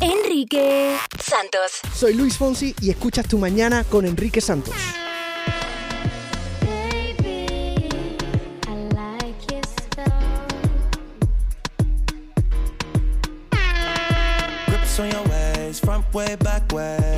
Enrique Santos. Soy Luis Fonsi y escuchas tu mañana con Enrique Santos. Grips on your ways, front way, back way.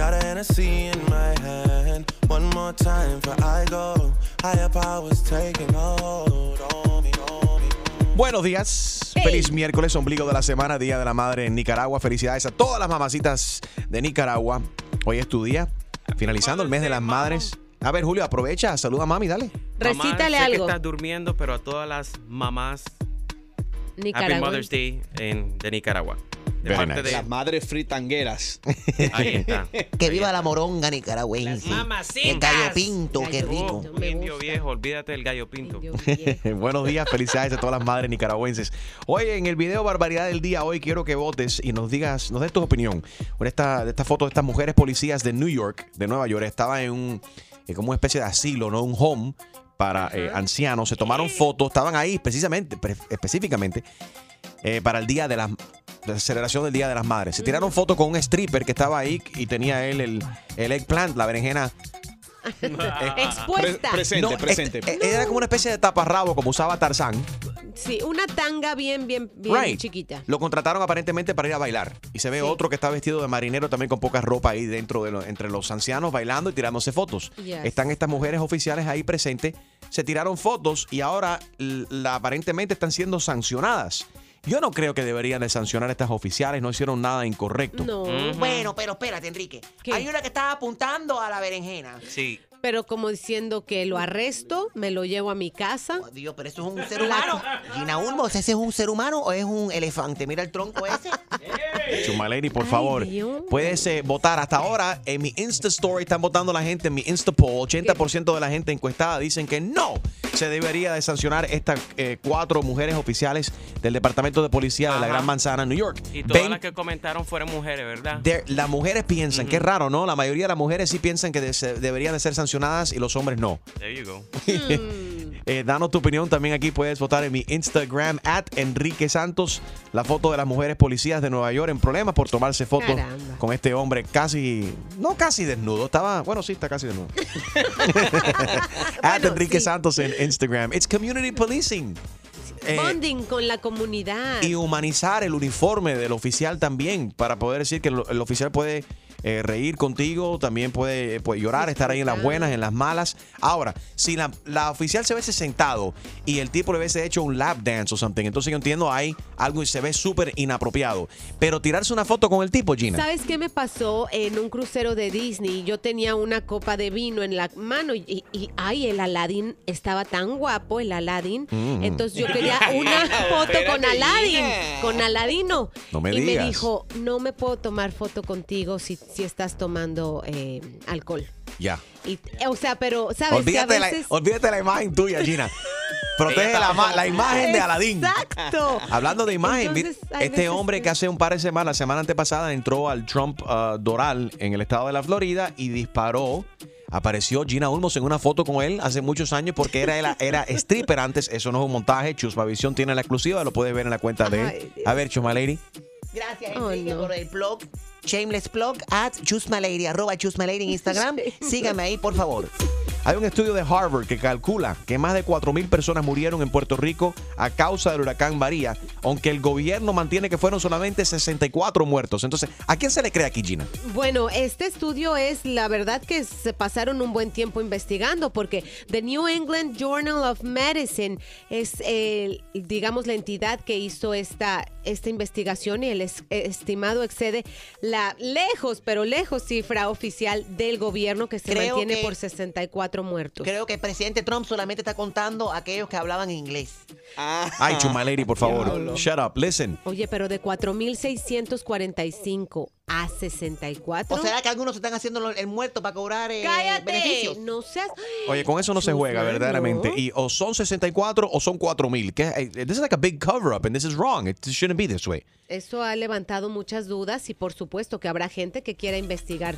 Got a Hennessy in my hand. One more time before I go. Higher powers taking hold on me. On me. Buenos días. Feliz miércoles, ombligo de la semana, Día de la Madre en Nicaragua. Felicidades a todas las mamacitas de Nicaragua. Hoy es tu día. Finalizando el mes de las madres. A ver, Julio, aprovecha. Saluda a mami, dale. Mamá, Recítale sé que algo. estás durmiendo, pero a todas las mamás, Happy Nicaragua. Mother's Day en, de Nicaragua. De Very parte nice. de... Las madres fritangueras. Ahí está. Que viva la moronga nicaragüense. El gallo pinto, qué rico. Oh, indio viejo, olvídate del gallo pinto. Buenos días, felicidades a todas las madres nicaragüenses. Oye, en el video Barbaridad del Día, hoy quiero que votes y nos digas, nos des tu opinión. Por esta, de esta foto de estas mujeres policías de New York, de Nueva York, estaban en un, eh, como una especie de asilo, ¿no? Un home para eh, ancianos. Se tomaron fotos, estaban ahí precisamente, pre- específicamente, eh, para el día de las de la celebración del Día de las Madres. Se tiraron fotos con un stripper que estaba ahí y tenía él el, el eggplant, la berenjena Expuesta. Pre- presente, No, presente. este- eh, Era como una especie de taparrabo como usaba Tarzán. Sí, una tanga bien, bien, bien Right. chiquita. Lo contrataron aparentemente para ir a bailar. Y se ve Sí. otro que está vestido de marinero también con poca ropa ahí dentro de lo- entre los ancianos bailando y tirándose fotos. Yes. Están estas mujeres oficiales ahí presentes. Se tiraron fotos y ahora la, aparentemente están siendo sancionadas. Yo no creo que deberían de sancionar a estas oficiales. No hicieron nada incorrecto. No, Bueno, pero espérate, Enrique. ¿Qué? Hay una que estaba apuntando a la berenjena. Sí. pero como diciendo que lo arresto, me lo llevo a mi casa. Oh, Dios, pero eso es un ser humano. Gina Ulmos, ¿ese es un ser humano o es un elefante? Mira el tronco ese. Chumaleri, por Ay, favor. Dios. Puedes eh, votar. Hasta ahora, en mi Insta Story están votando la gente, en mi Insta Poll, 80% de la gente encuestada dicen que no se debería de sancionar estas eh, cuatro mujeres oficiales del Departamento de Policía de la. Gran Manzana, New York. Y todas Ven- las que comentaron fueron mujeres, ¿verdad? de- las mujeres piensan, qué raro, ¿no? La mayoría de las mujeres sí piensan que de- se- deberían de ser sancionadas y los hombres no. There you go. Eh, danos tu opinión también aquí. Puedes votar en mi Instagram, at Enrique Santos. La foto de las mujeres policías de Nueva York en problemas por tomarse fotos Caramba. con este hombre casi, no casi desnudo. Estaba, bueno, sí, está casi desnudo. at Bueno, Enrique sí. Santos en Instagram. It's community policing. Eh, Bonding con la comunidad. y humanizar el uniforme del oficial también, para poder decir que el, el oficial puede eh, reír contigo, también puede, eh, puede llorar, estar ahí en las buenas, en las malas. Ahora, si la, la oficial se hubiese sentado y el tipo le hubiese hecho un lap dance o something, entonces yo entiendo, hay algo y se ve súper inapropiado. Pero tirarse una foto con el tipo, Gina. ¿Sabes qué me pasó en un crucero de Disney? Yo tenía una copa de vino en la mano y, y- ay, el Aladdin estaba tan guapo, el Aladdin. Mm. Entonces yo quería una foto con Aladdin, con Aladino. No me y digas. me dijo, no me puedo tomar foto contigo si, si estás tomando eh, alcohol. Ya. Y, o sea, pero, ¿sabes? Que a Olvídate, veces... la, olvídate la imagen tuya, Gina. Protege la, ma- la imagen de Aladín. Exacto. Hablando de imagen, Entonces, este hombre que- que hace un par de semanas, la semana antepasada, entró al Trump uh, Doral en el estado de la Florida y disparó. Apareció Gina Ulmos en una foto con él hace muchos años porque era, era, era stripper antes. Eso no es un montaje. Chusmavisión tiene la exclusiva, lo puedes ver en la cuenta de él. A ver, Chusma Lady. Gracias, Oh, no. por el blog. Shameless blog at chusmalady, arroba chusmalady en Instagram. Sígame ahí, por favor. Hay un estudio de Harvard que calcula que más de 4.000 personas murieron en Puerto Rico a causa del huracán María, aunque el gobierno mantiene que fueron solamente 64 muertos. Entonces, ¿a quién se le cree aquí, Gina? Bueno, este estudio es la verdad que se pasaron un buen tiempo investigando porque The New England Journal of Medicine es, el, digamos, la entidad que hizo esta, esta investigación y el es- estimado excede la lejos, pero lejos cifra oficial del gobierno que se Creo mantiene que- por 64 cuatro muertos. Creo que el presidente Trump solamente está contando a aquellos que hablaban inglés. Ay, Chumaleri, por favor. Shut up. Listen. Oye, pero de 4.645 a 64. ¿O será que algunos se están haciendo el muerto para cobrar eh, ¡Cállate! beneficios? No seas... Oye, con eso no se juega, verdaderamente. Y o son 64 o son 4000. Que, eh, This is like a big cover up and this is wrong. It shouldn't be this way. Eso ha levantado muchas dudas y por supuesto que habrá gente que quiera investigar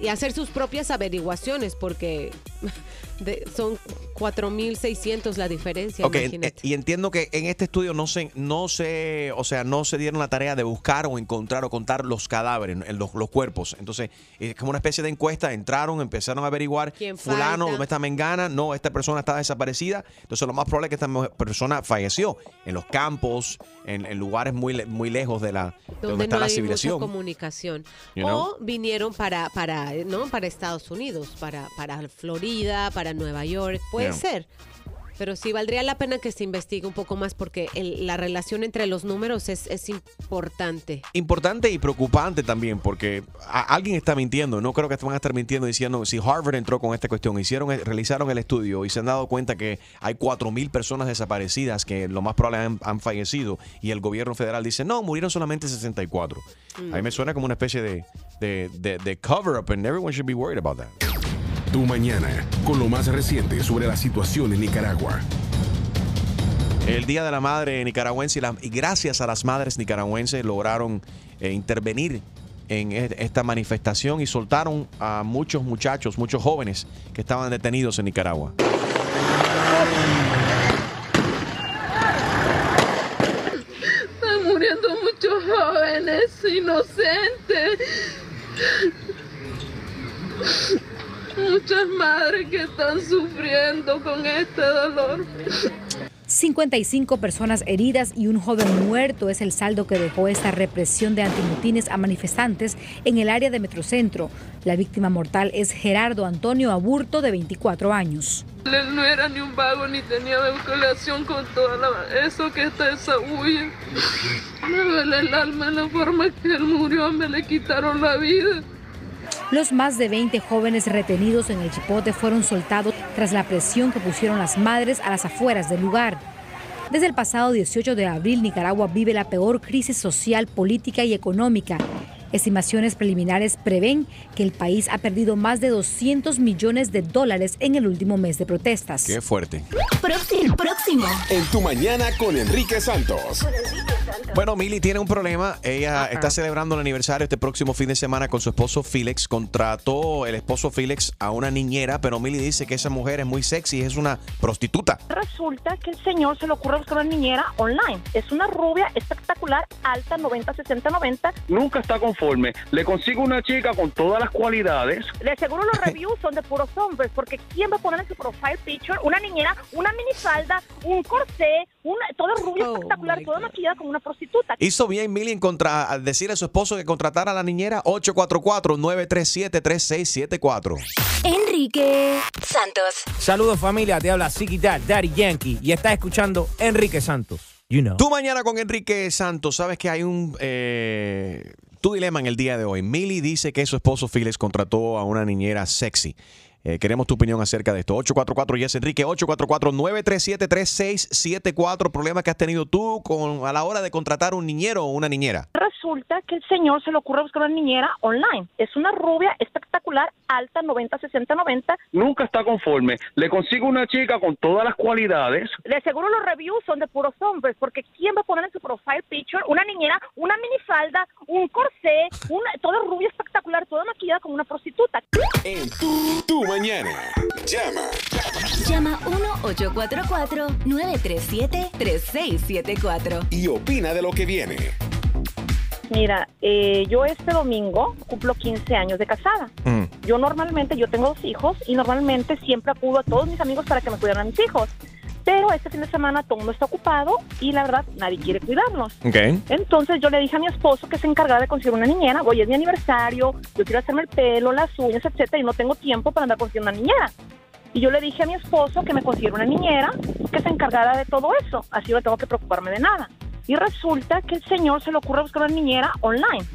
y hacer sus propias averiguaciones porque de- son 4.600 la diferencia, imagínate. y entiendo que en este estudio no se, no se, o sea, no se dieron la tarea de buscar o encontrar o contar los cadáveres, los, los cuerpos. Entonces, es como una especie de encuesta, entraron, empezaron a averiguar, ¿Quién fulano, falta? ¿dónde está Mengana? No, esta persona está desaparecida. Entonces, lo más probable es que esta persona falleció en los campos, en, en lugares muy, muy lejos de, la, de donde, está no la hay mucha civilización. comunicación. You know? O vinieron para, para, ¿no? para Estados Unidos, para, para Florida, para Nueva York, puede Yeah. ser. Pero sí valdría la pena que se investigue un poco más porque el- la relación entre los números es, es importante. Importante y preocupante también, porque a- alguien está mintiendo. No creo que van a estar mintiendo diciendo si Harvard entró con esta cuestión, hicieron, realizaron el estudio y se han dado cuenta que hay 4.000 personas desaparecidas que lo más probable han, han fallecido y el gobierno federal dice no, murieron solamente 64. A mí me suena como una especie de, de, de- de cover up and everyone should be worried about that. Tu mañana, con lo más reciente sobre la situación en Nicaragua. El Día de la Madre Nicaragüense y, la- y gracias a las madres nicaragüenses lograron eh, intervenir en e- esta manifestación y soltaron a muchos muchachos, muchos jóvenes que estaban detenidos en Nicaragua. Están muriendo muchos jóvenes inocentes. Muchas madres que están sufriendo con este dolor. 55 personas heridas y un joven muerto es el saldo que dejó esta represión de antimotines a manifestantes en el área de Metrocentro. La víctima mortal es Gerardo Antonio Aburto, de 24 años. Él no era ni un vago ni tenía vinculación con toda la, eso que está esa huella. Me duele el alma la forma que él murió, me le quitaron la vida. Los más de 20 jóvenes retenidos en el chipote fueron soltados tras la presión que pusieron las madres a las afueras del lugar. Desde el pasado 18 de abril, Nicaragua vive la peor crisis social, política y económica. Estimaciones preliminares prevén que el país ha perdido más de 200 millones de dólares en el último mes de protestas. Qué fuerte. Próximo, próximo. En Tu mañana con Enrique Santos. Bueno, Mili tiene un problema. Ella está celebrando el aniversario este próximo fin de semana con su esposo Felix. Contrató el esposo Felix a una niñera, pero Mili dice que esa mujer es muy sexy, es una prostituta. Resulta que el señor se le ocurre buscar una niñera online. Es una rubia espectacular, alta, 90, 60, 90. Nunca está conforme. Le consigo una chica con todas las cualidades. De seguro los reviews son de puros hombres, porque ¿quién va a poner en su profile picture una niñera, una minifalda, un corsé, una, toda rubia espectacular, toda maquillada como una prostituta? Hizo bien Mili en contra, al decirle a su esposo que contratara a la niñera 844-937-3674. Enrique Santos. Saludos familia, te habla Ziggy Dad, Daddy Yankee y estás escuchando Enrique Santos. You know. Tú mañana con Enrique Santos, sabes que hay un eh, tu dilema en el día de hoy. Mili dice que su esposo Felix contrató a una niñera sexy. Eh, queremos tu opinión acerca de esto. 844 Yes Enrique, 844-937-3674. Problema que has tenido tú con, a la hora de contratar un niñero o una niñera. Resulta que el señor se le ocurre buscar una niñera online. Es una rubia espectacular, alta, 90, 60, 90. Nunca está conforme. Le consigo una chica con todas las cualidades. De seguro los reviews son de puros hombres, porque ¿quién va a poner en su profile picture una niñera, una minifalda, un corsé, una, toda rubia espectacular, toda maquillada como una prostituta? En Tu, tu Mañana. Llama. Llama 1-844-937-3674. Y opina de lo que viene. Mira, eh, yo este domingo cumplo 15 años de casada. Yo normalmente, yo tengo dos hijos y normalmente siempre acudo a todos mis amigos para que me cuiden a mis hijos. Pero este fin de semana todo el mundo está ocupado y la verdad nadie quiere cuidarnos. Ok. Entonces yo le dije a mi esposo que se encargara de conseguir una niñera. Oye, es mi aniversario, yo quiero hacerme el pelo, las uñas, etcétera, y no tengo tiempo para andar consiguiendo una niñera. Y yo le dije a mi esposo que me consiguiera una niñera que se encargara de todo eso. Así no tengo que preocuparme de nada. Y resulta que el señor se le ocurre buscar una niñera online.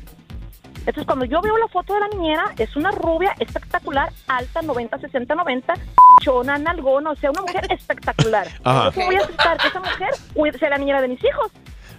Entonces, cuando yo veo la foto de la niñera, es una rubia espectacular, alta, 90, 60, 90, chona, nalgona, o sea, una mujer espectacular. Ajá. ¿Cómo voy a aceptar que esa mujer sea la niñera de mis hijos?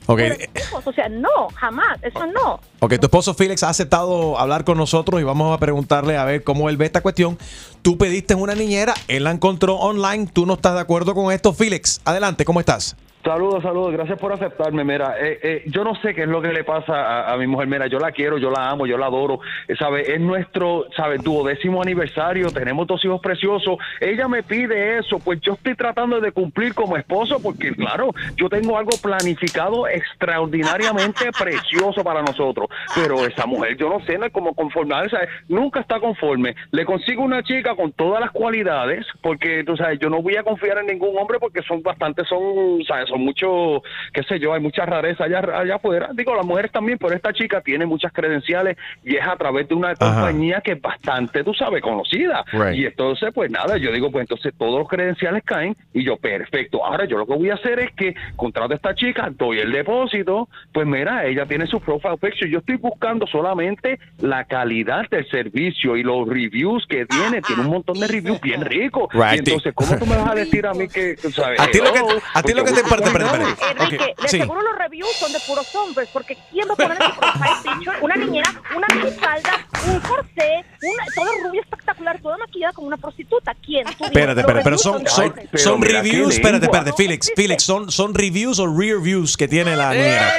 Ok, Cuide de mis hijos, O sea, no, jamás, eso no. ok, tu esposo Félix ha aceptado hablar con nosotros y vamos a preguntarle a ver cómo él ve esta cuestión. Tú pediste una niñera, él la encontró online, tú no estás de acuerdo con esto. Félix, adelante, ¿cómo estás? Saludos, saludos, gracias por aceptarme. Mira, eh, eh, yo no sé qué es lo que le pasa a, a mi mujer. Mira, yo la quiero, yo la amo, yo la adoro. Eh, ¿Sabe? Es nuestro, ¿sabe? Duodécimo aniversario, tenemos dos hijos preciosos. Ella me pide eso, pues yo estoy tratando de cumplir como esposo, porque claro, yo tengo algo planificado extraordinariamente precioso para nosotros. Pero esa mujer, yo no sé, no es como conformar, ¿sabes? Nunca está conforme. Le consigo una chica con todas las cualidades, porque tú sabes, yo no voy a confiar en ningún hombre porque son bastante, son, ¿sabes? Son muchos, qué sé yo, hay mucha rareza allá, allá afuera. Digo, las mujeres también, pero esta chica tiene muchas credenciales y es a través de una compañía que es bastante, tú sabes, conocida. Right. Y entonces, pues nada, yo digo, pues entonces todos los credenciales caen y yo, perfecto. Ahora yo lo que voy a hacer es que contrato a esta chica, doy el depósito, pues mira, ella tiene su profile picture. Yo estoy buscando solamente la calidad del servicio y los reviews que tiene. Tiene un montón de reviews bien ricos. Right. Y entonces, ¿cómo tú me vas a decir a mí que, tú sabes? A ti lo que- a ti lo que te- Espérate, espérate, espérate. Enrique, Ok, de sí. seguro los reviews son de puros hombres, porque ¿quién va a poner en su profile picture una niñera, una minifalda, un corsé, una, toda rubia espectacular, toda maquillada como una prostituta? ¿Quién? Espérate, espérate, pero son, son, hombres. son mira qué reviews, espérate, espérate, Félix, Félix, son, son reviews o rear views que tiene la niñera.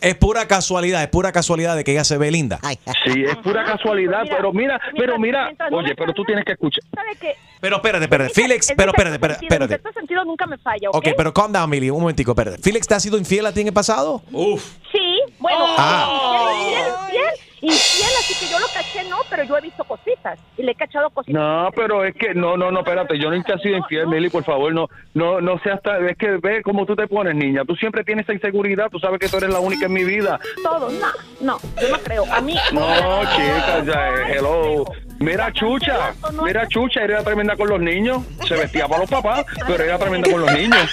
es pura casualidad, es pura casualidad de que ella se ve linda. Sí, es pura casualidad, Mira, pero mira, pero mira, oye, pero tú tienes que escuchar. ¿Sabe qué? Pero espérate, espérate, Félix, En pero espérate, espérate, sentido, en espérate. sexto sentido nunca me falla, ¿ok? Ok, pero calm down, Millie, un momentico, espérate. ¿Félix te ha sido infiel a ti en el pasado? Uf. Sí, bueno, Ah. infiel, infiel, así que yo lo caché, no, pero yo he visto cositas y le he cachado cositas. No, pero es que no, no, no, espérate, yo nunca he sido infiel, Mili, por favor, no, no, no seas tan, es que ve cómo tú te pones, niña, tú siempre tienes esa inseguridad, tú sabes que tú eres la única en mi vida. Todo, no, no, yo no creo. A mí. No, chica, ya, eh, hello. Mira Chucha, mira Chucha, era tremenda con los niños, se vestía para los papás, pero era tremenda con los niños.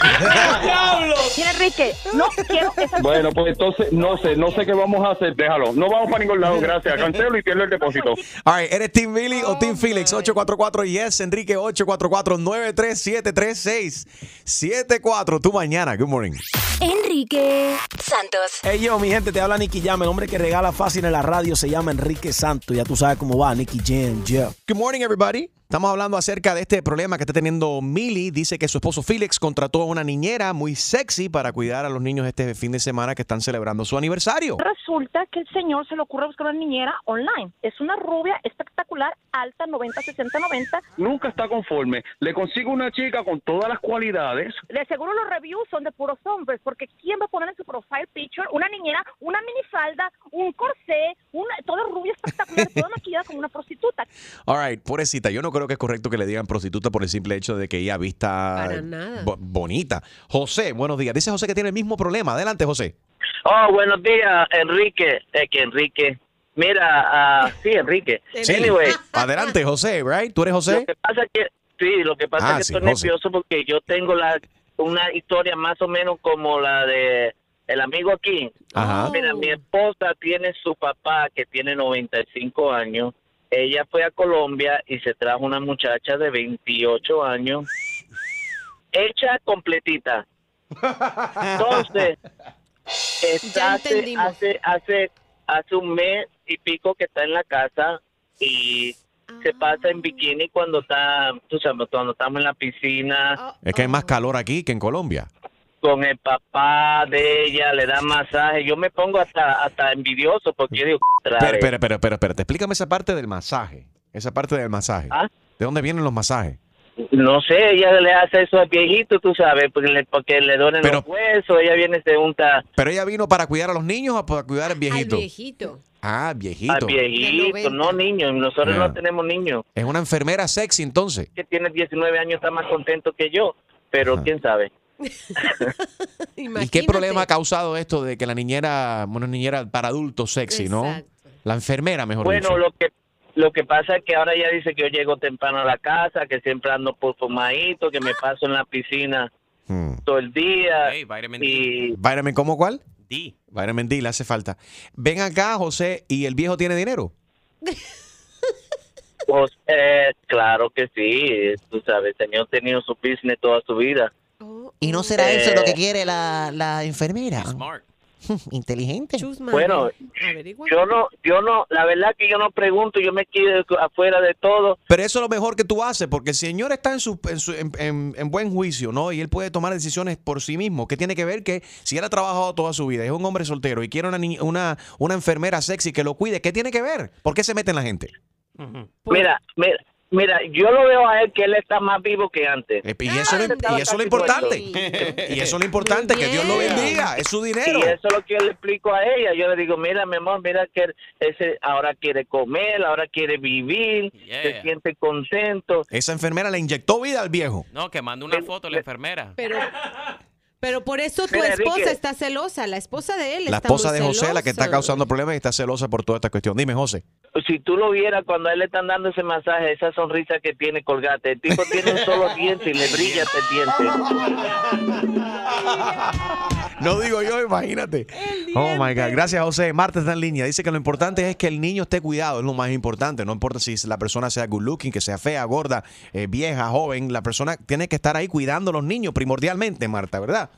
Mira, Enrique, no quiero esas Bueno, pues entonces, no sé, no sé qué vamos a hacer, déjalo, no vamos para ningún lado, gracias, cancelo y pierdo el depósito. All right, ¿eres Team Millie o Team Felix? 844 Yes, Enrique 844-9373674. Tu mañana. Good morning. Enrique Santos. Hey yo, mi gente, te habla Nicky Jam. El hombre que regala fácil en la radio se llama Enrique Santos. Ya tú sabes cómo va, Nicky Jam, yeah. Good morning, everybody. Estamos hablando acerca de este problema que está teniendo Millie. Dice que su esposo Felix contrató a una niñera muy sexy para cuidar a los niños este fin de semana que están celebrando su aniversario. Resulta que el señor se le ocurre buscar una niñera online. Es una rubia espectacular, alta, 90, 60, 90. Nunca está conforme, le consigo una chica con todas las cualidades, De seguro los reviews son de puros hombres, porque ¿quién va a poner en su profile picture una niñera, una minifalda, un corsé, una, toda rubia espectacular, toda maquillada como una prostituta? All right, pobrecita. Yo no creo que es correcto que le digan prostituta por el simple hecho de que ella vista Para nada. bo- bonita. José, buenos días. Dice José que tiene el mismo problema. Adelante, José. Oh, buenos días, Enrique. Es que Enrique. Mira, ah, sí, Enrique. Sí. Anyway, Adelante, José, right? ¿Tú eres José? lo que pasa es que sí, lo que pasa Ah, es que sí, estoy José. nervioso porque yo tengo la una historia más o menos como la de el amigo aquí. Ajá. Mira, mi esposa tiene su papá que tiene 95 años. Ella fue a Colombia y se trajo una muchacha de 28 años, hecha completita. Entonces, está hace, hace, hace, hace un mes y pico que está en la casa y se pasa en bikini cuando está, tú sabes, cuando estamos en la piscina Es que hay más calor aquí que en Colombia. Con el papá de ella, le da masaje. Yo me pongo hasta, hasta envidioso porque yo digo, Pero, pero, pero, pero, pero, explícame esa parte del masaje. Esa parte del masaje. ¿Ah? ¿De dónde vienen los masajes? no sé, ella le hace eso al viejito, tú sabes, porque le, porque le duelen Pero- los huesos, ella viene se unta ¿Pero ella vino para cuidar a los niños o para cuidar al viejito? Al viejito. Ah, viejito. al viejito, no niños, nosotros no tenemos niños. Es una enfermera sexy entonces. Que tiene 19 años está más contento que yo, pero quién sabe. ¿Y qué problema ha causado esto de que la niñera, una niñera para adultos sexy, no? La enfermera, mejor Bueno, dicho. lo que lo que pasa es que ahora ella dice que yo llego temprano a la casa, que siempre ando por fumadito, que me paso en la piscina Hmm. todo el día. y Vitamin, ¿cómo cuál? D. Vitamin D le hace falta. Ven acá, José, ¿y el viejo tiene dinero? Pues, eh, claro que sí, tú sabes, el señor ha tenido su business toda su vida. ¿Y no será eso lo que Eh, quiere la, la enfermera? Inteligente. Bueno, yo no, yo no, la verdad que yo no pregunto, yo me quedo afuera de todo. Pero eso es lo mejor que tú haces, porque el señor está en, su, en, su- en- en- en buen juicio, ¿no? Y él puede tomar decisiones por sí mismo. ¿Qué tiene que ver que si él ha trabajado toda su vida, es un hombre soltero y quiere una, ni- una, una enfermera sexy que lo cuide, ¿qué tiene que ver? ¿Por qué se mete en la gente? Mira, mira, mira, yo lo veo a él que él está más vivo que antes. Y eso, es lo- y eso es lo importante. Y eso es lo importante, que Dios lo bendiga. Es su dinero. Y eso es lo que yo le explico a ella. Yo le digo, mira, mi amor, mira que él- ese ahora quiere comer, ahora quiere vivir, se siente contento. Esa enfermera le inyectó vida al viejo. No, que mande una foto la enfermera. Pero, pero por eso tu Mira, esposa Enrique. está celosa. La esposa de él La está esposa muy de José, la que está causando problemas y está celosa por toda esta cuestión. Dime, José. Si tú lo vieras cuando a él le están dando ese masaje, esa sonrisa que tiene colgate, el tipo tiene un solo diente y le brilla ese diente. No digo yo, imagínate. Oh my God. Gracias, José. Marta está en línea. Dice que lo importante es que el niño esté cuidado, es lo más importante. No importa si la persona sea good looking, que sea fea, gorda, eh, vieja, joven. La persona tiene que estar ahí cuidando a los niños primordialmente, Marta, ¿verdad?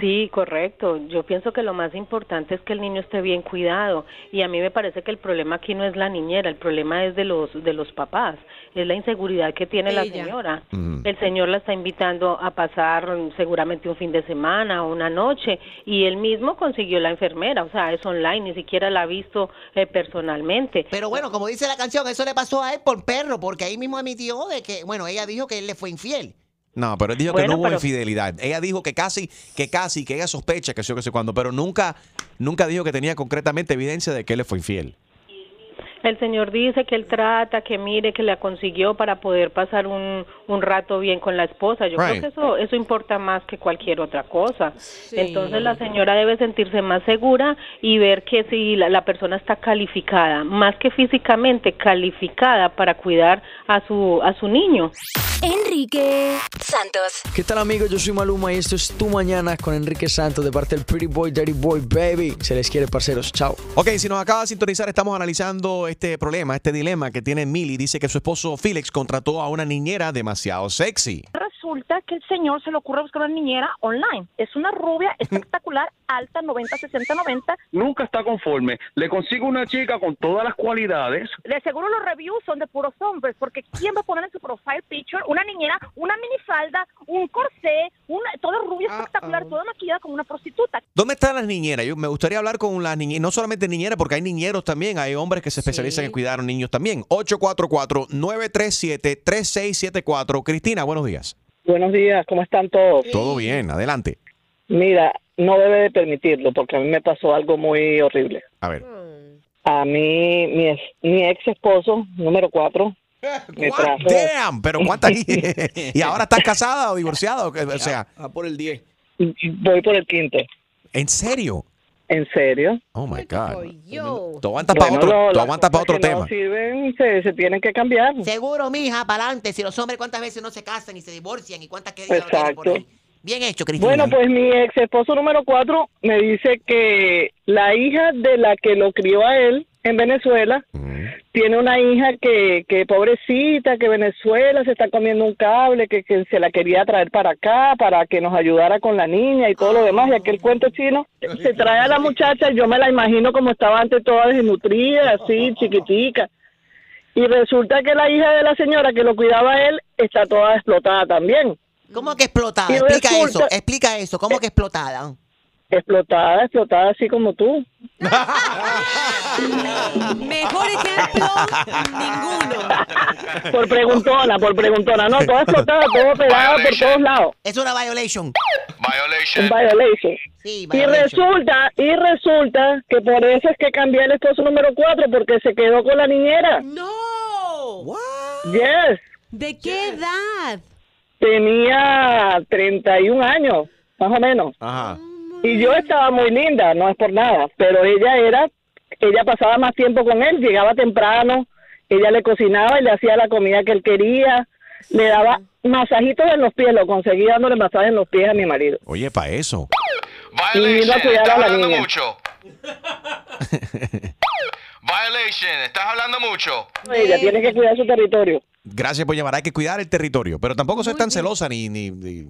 Sí, correcto. Yo pienso que lo más importante es que el niño esté bien cuidado y a mí me parece que el problema aquí no es la niñera, el problema es de los de los papás, es la inseguridad que tiene la señora. El señor la está invitando a pasar seguramente un fin de semana o una noche y él mismo consiguió la enfermera, o sea, es online, ni siquiera la ha visto eh, personalmente. Pero bueno, como dice la canción, eso le pasó a él por perro, porque ahí mismo admitió de que, bueno, ella dijo que él le fue infiel. No, pero él dijo que no hubo pero- infidelidad. Ella dijo que casi, que casi, que ella sospecha que sé yo que sé cuándo, pero nunca, nunca dijo que tenía concretamente evidencia de que él le fue infiel. El señor dice que él trata, que mire, que la consiguió para poder pasar un, un rato bien con la esposa. Yo Right. creo que eso, eso importa más que cualquier otra cosa. Entonces la señora debe sentirse más segura y ver que si la, la persona está calificada, más que físicamente calificada para cuidar a su, a su niño. Enrique Santos. ¿Qué tal amigos? Yo soy Maluma y esto es Tu Mañana con Enrique Santos de parte del Pretty Boy, Dirty Boy, Baby. Se les quiere, parceros. Chao. Ok, si nos acaba de sintonizar, estamos analizando este problema, este dilema que tiene Millie. Dice que su esposo Felix contrató a una niñera demasiado sexy. Resulta que el señor se le ocurre buscar una niñera online. Es una rubia espectacular, alta, 90, 60, 90. Nunca está conforme. Le consigo una chica con todas las cualidades. De seguro los reviews son de puros hombres, porque ¿quién va a poner en su profile picture una niñera, una minifalda, un corsé, una, toda rubia espectacular, toda maquillada como una prostituta? ¿Dónde están las niñeras? Yo me gustaría hablar con las niñeras, no solamente niñeras, porque hay niñeros también, hay hombres que se especializan en cuidar a niños también. 844-937-3674. Cristina, buenos días. Buenos días, ¿cómo están todos? Todo bien, adelante. Mira, no debe de permitirlo porque a mí me pasó algo muy horrible. A ver. A mí, mi, ex- mi ex esposo, número cuatro, me trajo... Damn, pero ¿cuántas? ¿Y ahora estás casada o divorciada? O, qué? O sea, por el 10. Voy por el quinto. ¿en serio? ¿En serio? Oh my God. Tú aguantas para Bueno, otro, no, tú aguantas para otro que tema. No sirven, se, se tienen que cambiar. Seguro, mija, para adelante. Si los hombres cuántas veces no se casan y se divorcian y cuántas no tienen por Exacto. él. Bien hecho, Cristina. Bueno, pues mi ex esposo número cuatro me dice que la hija de la que lo crió a él en Venezuela tiene una hija que, que pobrecita, que Venezuela se está comiendo un cable, que, que se la quería traer para acá para que nos ayudara con la niña y todo lo demás. Y aquel cuento chino se trae a la muchacha y yo me la imagino como estaba antes toda desnutrida, así, chiquitica. Y resulta que la hija de la señora que lo cuidaba a él está toda explotada también. ¿Cómo que explotada? Y Explica resulta- eso, explica eso. ¿Cómo que explotada? Explotada, explotada así como tú. Mejor ejemplo, ninguno. Por preguntona, por preguntona. No, toda explotada, todo pegado por todos lados. Es una violation. Un violation. Sí, Y violation. resulta, y resulta que por eso es que cambié el esposo número cuatro, porque se quedó con la niñera. ¡No! Yes. ¿De qué edad? Tenía 31 años, más o menos. Ajá. Y yo estaba muy linda, no es por nada, pero ella era, ella pasaba más tiempo con él, llegaba temprano, ella le cocinaba y le hacía la comida que él quería, le daba masajitos en los pies, lo conseguí dándole masajes en los pies a mi marido. Oye, para eso. y vino a cuidar a la niña. mucho. Violation, estás hablando mucho. Ella tiene que cuidar su territorio. Gracias por llamar. Hay que cuidar el territorio, pero tampoco soy tan celosa ni, ni, ni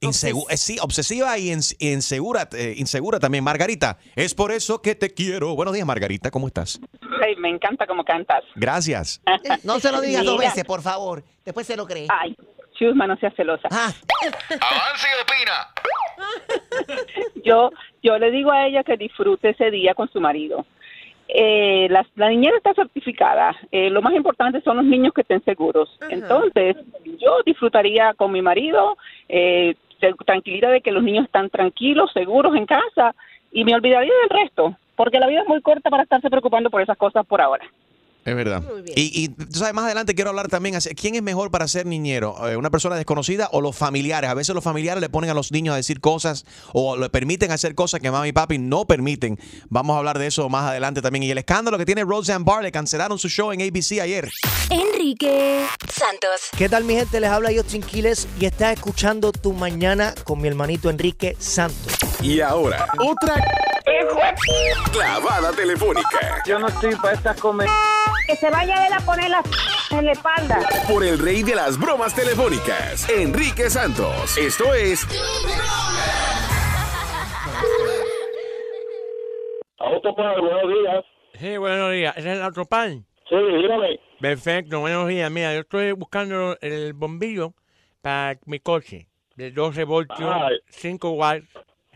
insegu- eh, sí, obsesiva y ins- insegura, eh, insegura también. Margarita, es por eso que te quiero. Buenos días, Margarita, ¿cómo estás? Ay, me encanta cómo cantas. Gracias. No se lo digas dos veces, por favor. Después se lo cree. Ay, Chusma, no seas celosa. Avance y opina. Yo, yo le digo a ella que disfrute ese día con su marido. Eh, la, la niñera está certificada. Eh, lo más importante son los niños que estén seguros. Entonces, yo disfrutaría con mi marido, eh, tranquilidad de que los niños están tranquilos, seguros en casa, y me olvidaría del resto, porque la vida es muy corta para estarse preocupando por esas cosas por ahora. Es verdad. Y, y tú sabes, más adelante quiero hablar también, ¿quién es mejor para ser niñero? Eh, ¿Una persona desconocida o los familiares? A veces los familiares le ponen a los niños a decir cosas o le permiten hacer cosas que mami y papi no permiten. Vamos a hablar de eso más adelante también. Y el escándalo que tiene Roseanne Barr, le cancelaron su show en ABC ayer. Enrique Santos. ¿Qué tal mi gente? Les habla Justin Quiles y estás escuchando Tu Mañana con mi hermanito Enrique Santos. Y ahora, otra clavada telefónica Yo no estoy para estas comer. Que se vaya él a poner las en la espalda. por el rey de las bromas telefónicas, Enrique Santos. Esto es Autopar, buenos días. Sí, buenos días. ¿Es el Autopar? Sí, dígame. Perfecto, buenos días. Mira, yo estoy buscando el bombillo para mi coche de 12 voltios, Ay. 5 watts,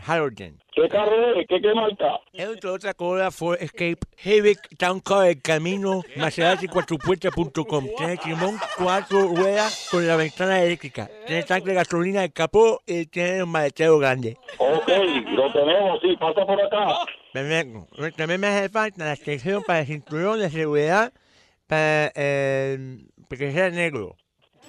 halogen. ¿Qué carro es? ¿Qué, qué marca? Es un Toyota Corolla Ford Escape Civic Town Car del camino Maserati cuatropuertas.com. Tiene timón, cuatro ruedas con la ventana eléctrica. Tiene tanque de gasolina de capó y tiene un maletero grande. Ok, lo tenemos, sí, pasa por acá. Perfecto. También me hace falta la extensión para el cinturón de seguridad para eh, que sea negro.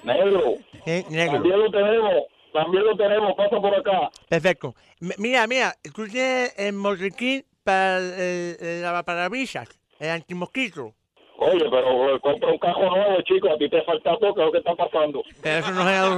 Negro. Sí, negro. También lo tenemos, también lo tenemos, pasa por acá. Perfecto. M- Mira, mira, tú tienes el motriquín para el, el lavaparabrisas, el antimosquito. Oye, pero eh, compra un cajo nuevo, chico, a ti te falta ¿qué es lo que está pasando? Pero eso no es el,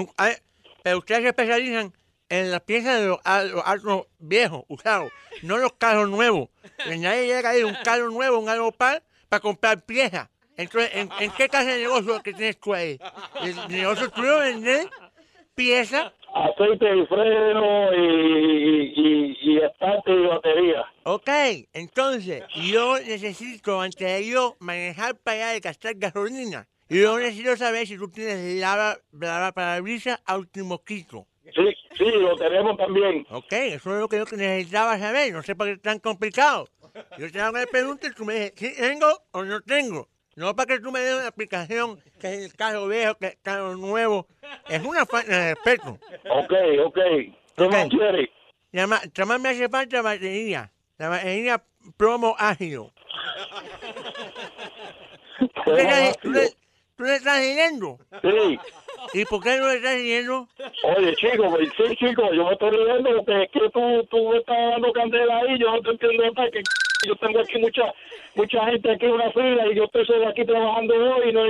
un- ay, pero ustedes se especializan en las piezas de los, los autos viejos, usados, no los carros nuevos. Que nadie llega a ir un carro nuevo, un Autopar, para comprar piezas. Entonces, ¿en, en qué clase de negocio que tienes tú ahí? El negocio tuyo vender piezas Aceite y freno y, y, y estante y batería. Ok, entonces yo necesito, antes de yo manejar para allá de gastar gasolina, yo necesito saber si tú tienes lava, lava parabrisas antimosquito. Sí, sí, lo tenemos también. Ok, eso es lo que yo necesitaba saber, no sé por qué es tan complicado. Yo te hago una pregunta y tú me dices, ¿sí tengo o no tengo? No para que tú me des una explicación que es el carro viejo, que es el carro nuevo. Es una falta de respeto. Ok, ok. ¿Qué más quieres? Además me hace falta batería. La batería promo ágil. ¿Tú le tú le- estás siguiendo? Sí. ¿Y por qué no le estás siguiendo? Oye, chico, pues, sí, chico, yo me estoy riendo porque es que tú, tú me estás dando candela ahí, yo no te entiendo hasta que yo tengo aquí mucha mucha gente aquí en una fila y yo estoy solo aquí trabajando hoy y no,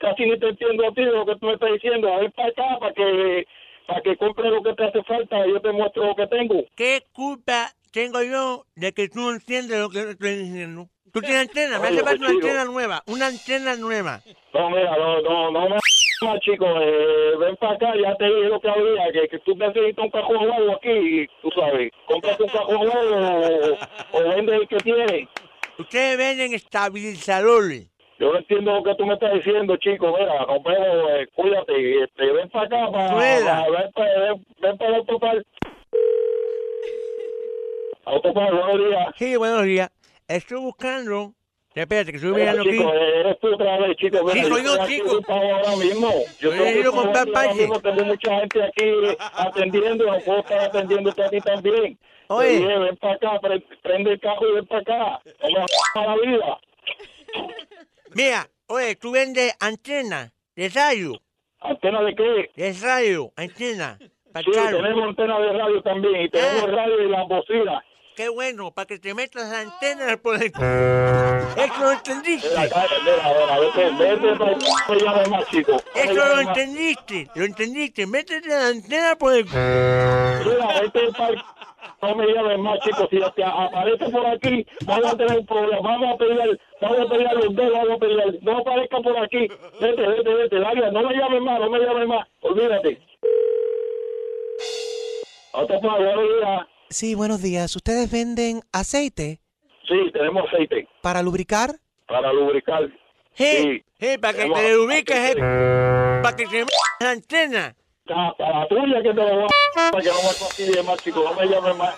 casi ni te entiendo a ti lo que tú me estás diciendo. A ver para acá para que para que compre lo que te hace falta y yo te muestro lo que tengo. ¿Qué culpa tengo yo de que tú no entiendes lo que estoy diciendo? Tú tienes antena, me hace falta una antena nueva, una antena nueva. No, mira, no, no, no más, chico, eh, ven para acá, ya te dije lo que había, que, que tú necesitas un cajón nuevo aquí, tú sabes, cómprate un cajón nuevo o, o vende el que tienes. Ustedes venden estabilizadores. Yo no entiendo lo que tú me estás diciendo, chico. Mira, nos vemos, eh, cuídate. Este, ven para acá, para, Rueda. ven, para, ven, ven para el autopar. Autopar, buenos días. Sí, buenos días. Estoy buscando... Espérate, que estoy Mira, mirando aquí. chico, eres tú otra vez, chico. Sí, soy yo, chico. ahora mismo. Yo a ocupado comprar mismo, Tengo mucha gente aquí atendiendo. No puedo estar atendiéndote a ti también. Oye. Dije, ven para acá, pre- prende el carro y ven para acá. Me a la vida. Mira, oye, tú vendes antena de radio. ¿Antena de qué? De radio, antena. para Sí, tenemos antena de radio también y tenemos Ah. radio y las bocinas. Qué bueno, para que te metas la antena por el... Eso lo entendiste. Eso lo entendiste, lo entendiste. Métete la antena por el... Mira, vete pa'l- No me llames más, chicos. Si te aparece por aquí, vamos a tener un problema. Vamos a pelear, vamos a pelear los dos, vamos a pelear. No aparezca por aquí. Vete, vete, vete. Daria, no me llames más, no me llames más. Olvídate. Para días. Sí, buenos días. ¿Ustedes venden aceite Sí, tenemos aceite para lubricar? para lubricar. Sí, sí, para que te ubiques, aceite. para que te la antena. Para la tuya que te lo voy a... Para que no me concilie más, chicos. No me llames más.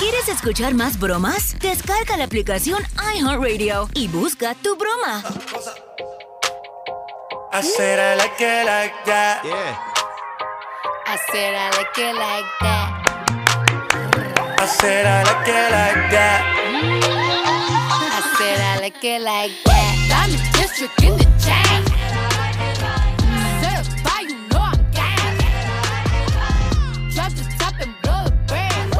¿Quieres escuchar más bromas? Descarga la aplicación iHeartRadio y busca tu broma. I said I like it like that. Yeah. I said I like it like that. I said I like it like that. I said I like it like that. I'm the district in the chain. Certified, you know I'm gang. Drop the top and blow the brand.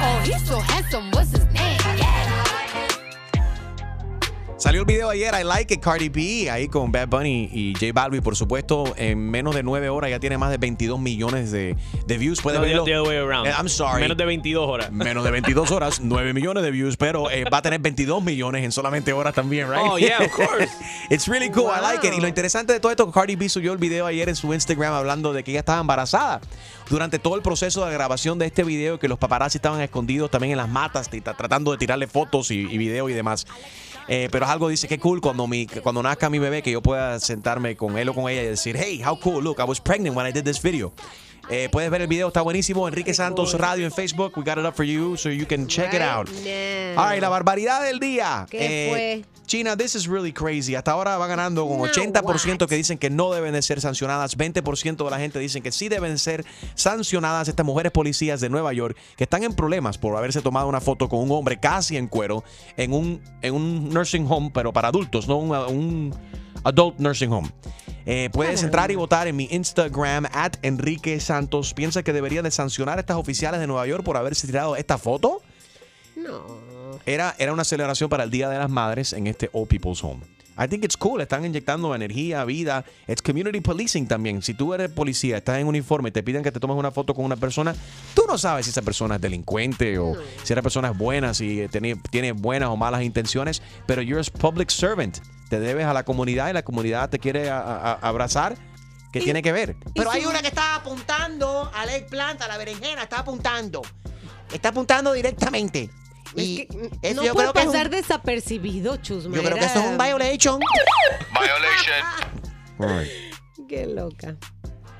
Oh, he's so handsome, what's Salió el video ayer, I Like It, Cardi B, ahí con Bad Bunny y J Balvin, por supuesto, en menos de nueve horas ya tiene más de 22 millones de, de views. Puede No, verlo. the other way around. Eh, I'm sorry. Menos de 22 horas. Menos de 22 horas, 9 millones de views, pero eh, va a tener 22 millones en solamente horas también, right? Oh, yeah, of course. It's really cool, I like it. Y lo interesante de todo esto, Cardi B subió el video ayer en su Instagram hablando de que ella estaba embarazada. Durante todo el proceso de grabación de este video, que los paparazzi estaban escondidos también en las matas, tratando de tirarle fotos y, y video y demás. Eh, pero es algo, dice, que cool cuando, mi, cuando nazca mi bebé, que yo pueda sentarme con él o con ella y decir, hey, how cool, look, I was pregnant when I did this video. Eh, puedes ver el video, está buenísimo. Enrique Santos Radio en Facebook. We got it up for you so you can check it out. All right, la barbaridad del día. ¿Qué Eh, fue? China, this is really crazy. Hasta ahora va ganando con 80% que dicen que no deben de ser sancionadas, 20% de la gente dicen que sí deben ser sancionadas estas mujeres policías de Nueva York que están en problemas por haberse tomado una foto con un hombre casi en cuero en un, en un nursing home, pero para adultos, no un, un adult nursing home. Eh, puedes entrar y votar en mi Instagram, at Enrique Santos. ¿Piensa que debería de sancionar a estas oficiales de Nueva York por haberse tirado esta foto? No. Era, era una celebración para el Día de las Madres en este Old People's Home. I think it's cool. Están inyectando energía, vida. It's community policing también. Si tú eres policía, estás en uniforme y te piden que te tomes una foto con una persona, tú no sabes si esa persona es delincuente o si esa persona es buena, si tiene, tiene buenas o malas intenciones. Pero you're a public servant. Te debes a la comunidad y la comunidad te quiere a- a- a- abrazar. ¿Qué tiene que ver? Pero hay una que está apuntando a la eggplant, a la berenjena, está apuntando. Está apuntando directamente. Y eso no yo puede creo que es un- pasar desapercibido, Chusma. yo creo que eso es un violation. Qué loca.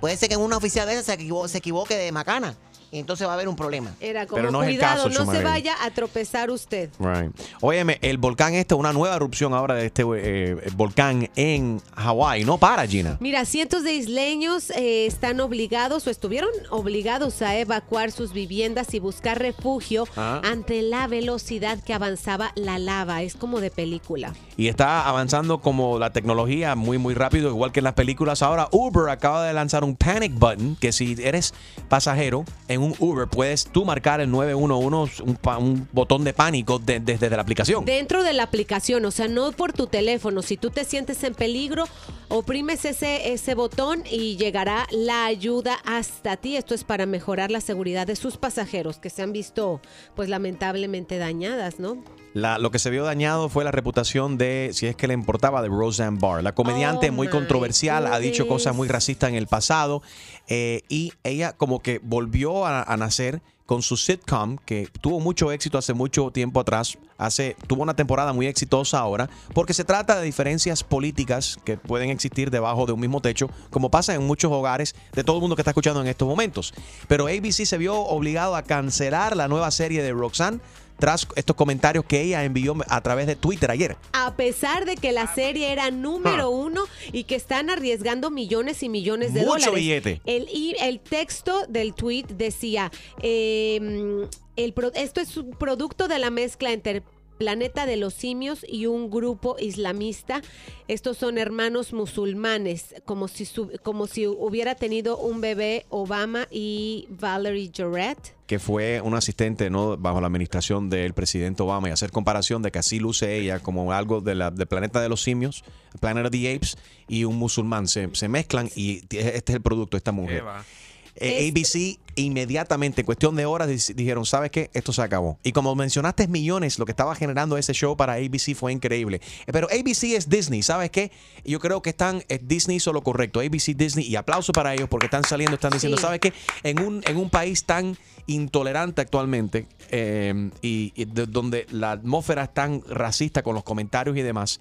Puede ser que en una oficial de esas se, equivo- se equivoque de macana. Entonces va a haber un problema. Era como Pero no es el caso, no se vaya a tropezar usted. Right. Óyeme, el volcán este, una nueva erupción ahora de este eh, volcán en Hawái. No para, Gina. Mira, cientos de isleños eh, están obligados o estuvieron obligados a evacuar sus viviendas y buscar refugio Ah. ante la velocidad que avanzaba la lava. Es como de película. Y está avanzando como la tecnología muy, muy rápido, igual que en las películas. Ahora Uber acaba de lanzar un panic button, que si eres pasajero en un Uber, puedes tú marcar el 911, un, botón de pánico de- de- desde la aplicación. Dentro de la aplicación, o sea, no por tu teléfono. Si tú te sientes en peligro, oprimes ese, ese botón y llegará la ayuda hasta ti. Esto es para mejorar la seguridad de sus pasajeros que se han visto, pues lamentablemente dañadas, ¿no? La- lo que se vio dañado fue la reputación de, si es que le importaba, de Roseanne Barr. La comediante Oh, muy controversial, ha dicho cosas muy racistas en el pasado eh, y ella como que volvió a, a nacer con su sitcom que tuvo mucho éxito hace mucho tiempo atrás. Hace, tuvo una temporada muy exitosa ahora porque se trata de diferencias políticas que pueden existir debajo de un mismo techo, como pasa en muchos hogares de todo el mundo que está escuchando en estos momentos. Pero ABC se vio obligado a cancelar la nueva serie de Roxanne tras estos comentarios que ella envió a través de Twitter ayer. A pesar de que la serie era número uno y que están arriesgando millones y millones de Mucho dólares. billete. El, y el texto del tweet decía, eh, el pro- esto es un producto de la mezcla entre Planeta de los Simios y un grupo islamista. Estos son hermanos musulmanes, como si, como si hubiera tenido un bebé Obama y Valerie Jarrett. que fue un asistente no bajo la administración del presidente Obama y hacer comparación de que así luce ella como algo de la, del planeta de los simios, Planet of the Apes, y un musulmán. Se, se mezclan y este es el producto de esta mujer. Eh, ABC inmediatamente, en cuestión de horas, dijeron, ¿sabes qué? Esto se acabó. Y como mencionaste millones, lo que estaba generando ese show para ABC fue increíble. Eh, Pero ABC es Disney, ¿sabes qué? Yo creo que están, eh, Disney hizo lo correcto, ABC, Disney, y aplauso para ellos porque están saliendo, están diciendo, Sí. ¿sabes qué? En un, en un país tan intolerante actualmente eh, y, y de- donde la atmósfera es tan racista con los comentarios y demás,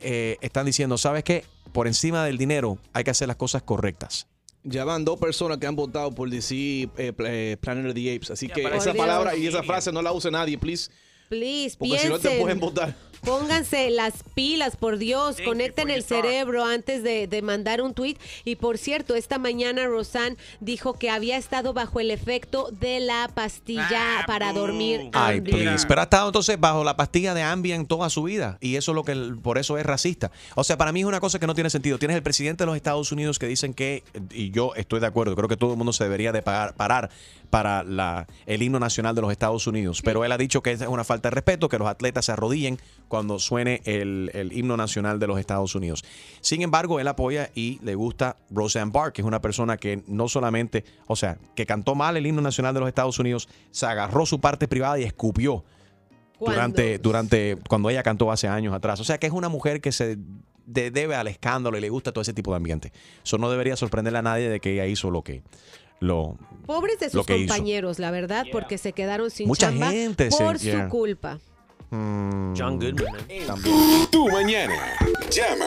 eh, están diciendo, ¿sabes qué? Por encima del dinero hay que hacer las cosas correctas. Ya van dos personas que han votado por DC eh, eh, Planet of the Apes. Así que esa palabra y esa frase no la use nadie, please. Please, Porque si no te pueden votar. Pónganse las pilas, por Dios, conecten el cerebro antes de, de mandar un tweet. Y por cierto, esta mañana Rosanne dijo que había estado bajo el efecto de la pastilla para dormir. Ay, please. Pero ha estado entonces bajo la pastilla de Ambien toda su vida. Y eso es lo que el- por eso es racista. O sea, para mí es una cosa que no tiene sentido. Tienes el presidente de los Estados Unidos que dicen que, y yo estoy de acuerdo, creo que todo el mundo se debería de pagar- parar para la, el himno nacional de los Estados Unidos. Pero él ha dicho que es una falta de respeto, que los atletas se arrodillen cuando suene el, el himno nacional de los Estados Unidos. Sin embargo, él apoya y le gusta Roseanne Barr, que es una persona que no solamente, o sea, que cantó mal el himno nacional de los Estados Unidos, se agarró su parte privada y escupió durante, durante cuando ella cantó hace años atrás. O sea que es una mujer que se de- debe al escándalo y le gusta todo ese tipo de ambiente. Eso no debería sorprenderle a nadie de que ella hizo lo que lo Pobres de lo sus hizo. compañeros, la verdad, porque se quedaron sin Mucha chamba gente se- por yeah. su culpa. John Goodman. También. Tu mañana. Llama.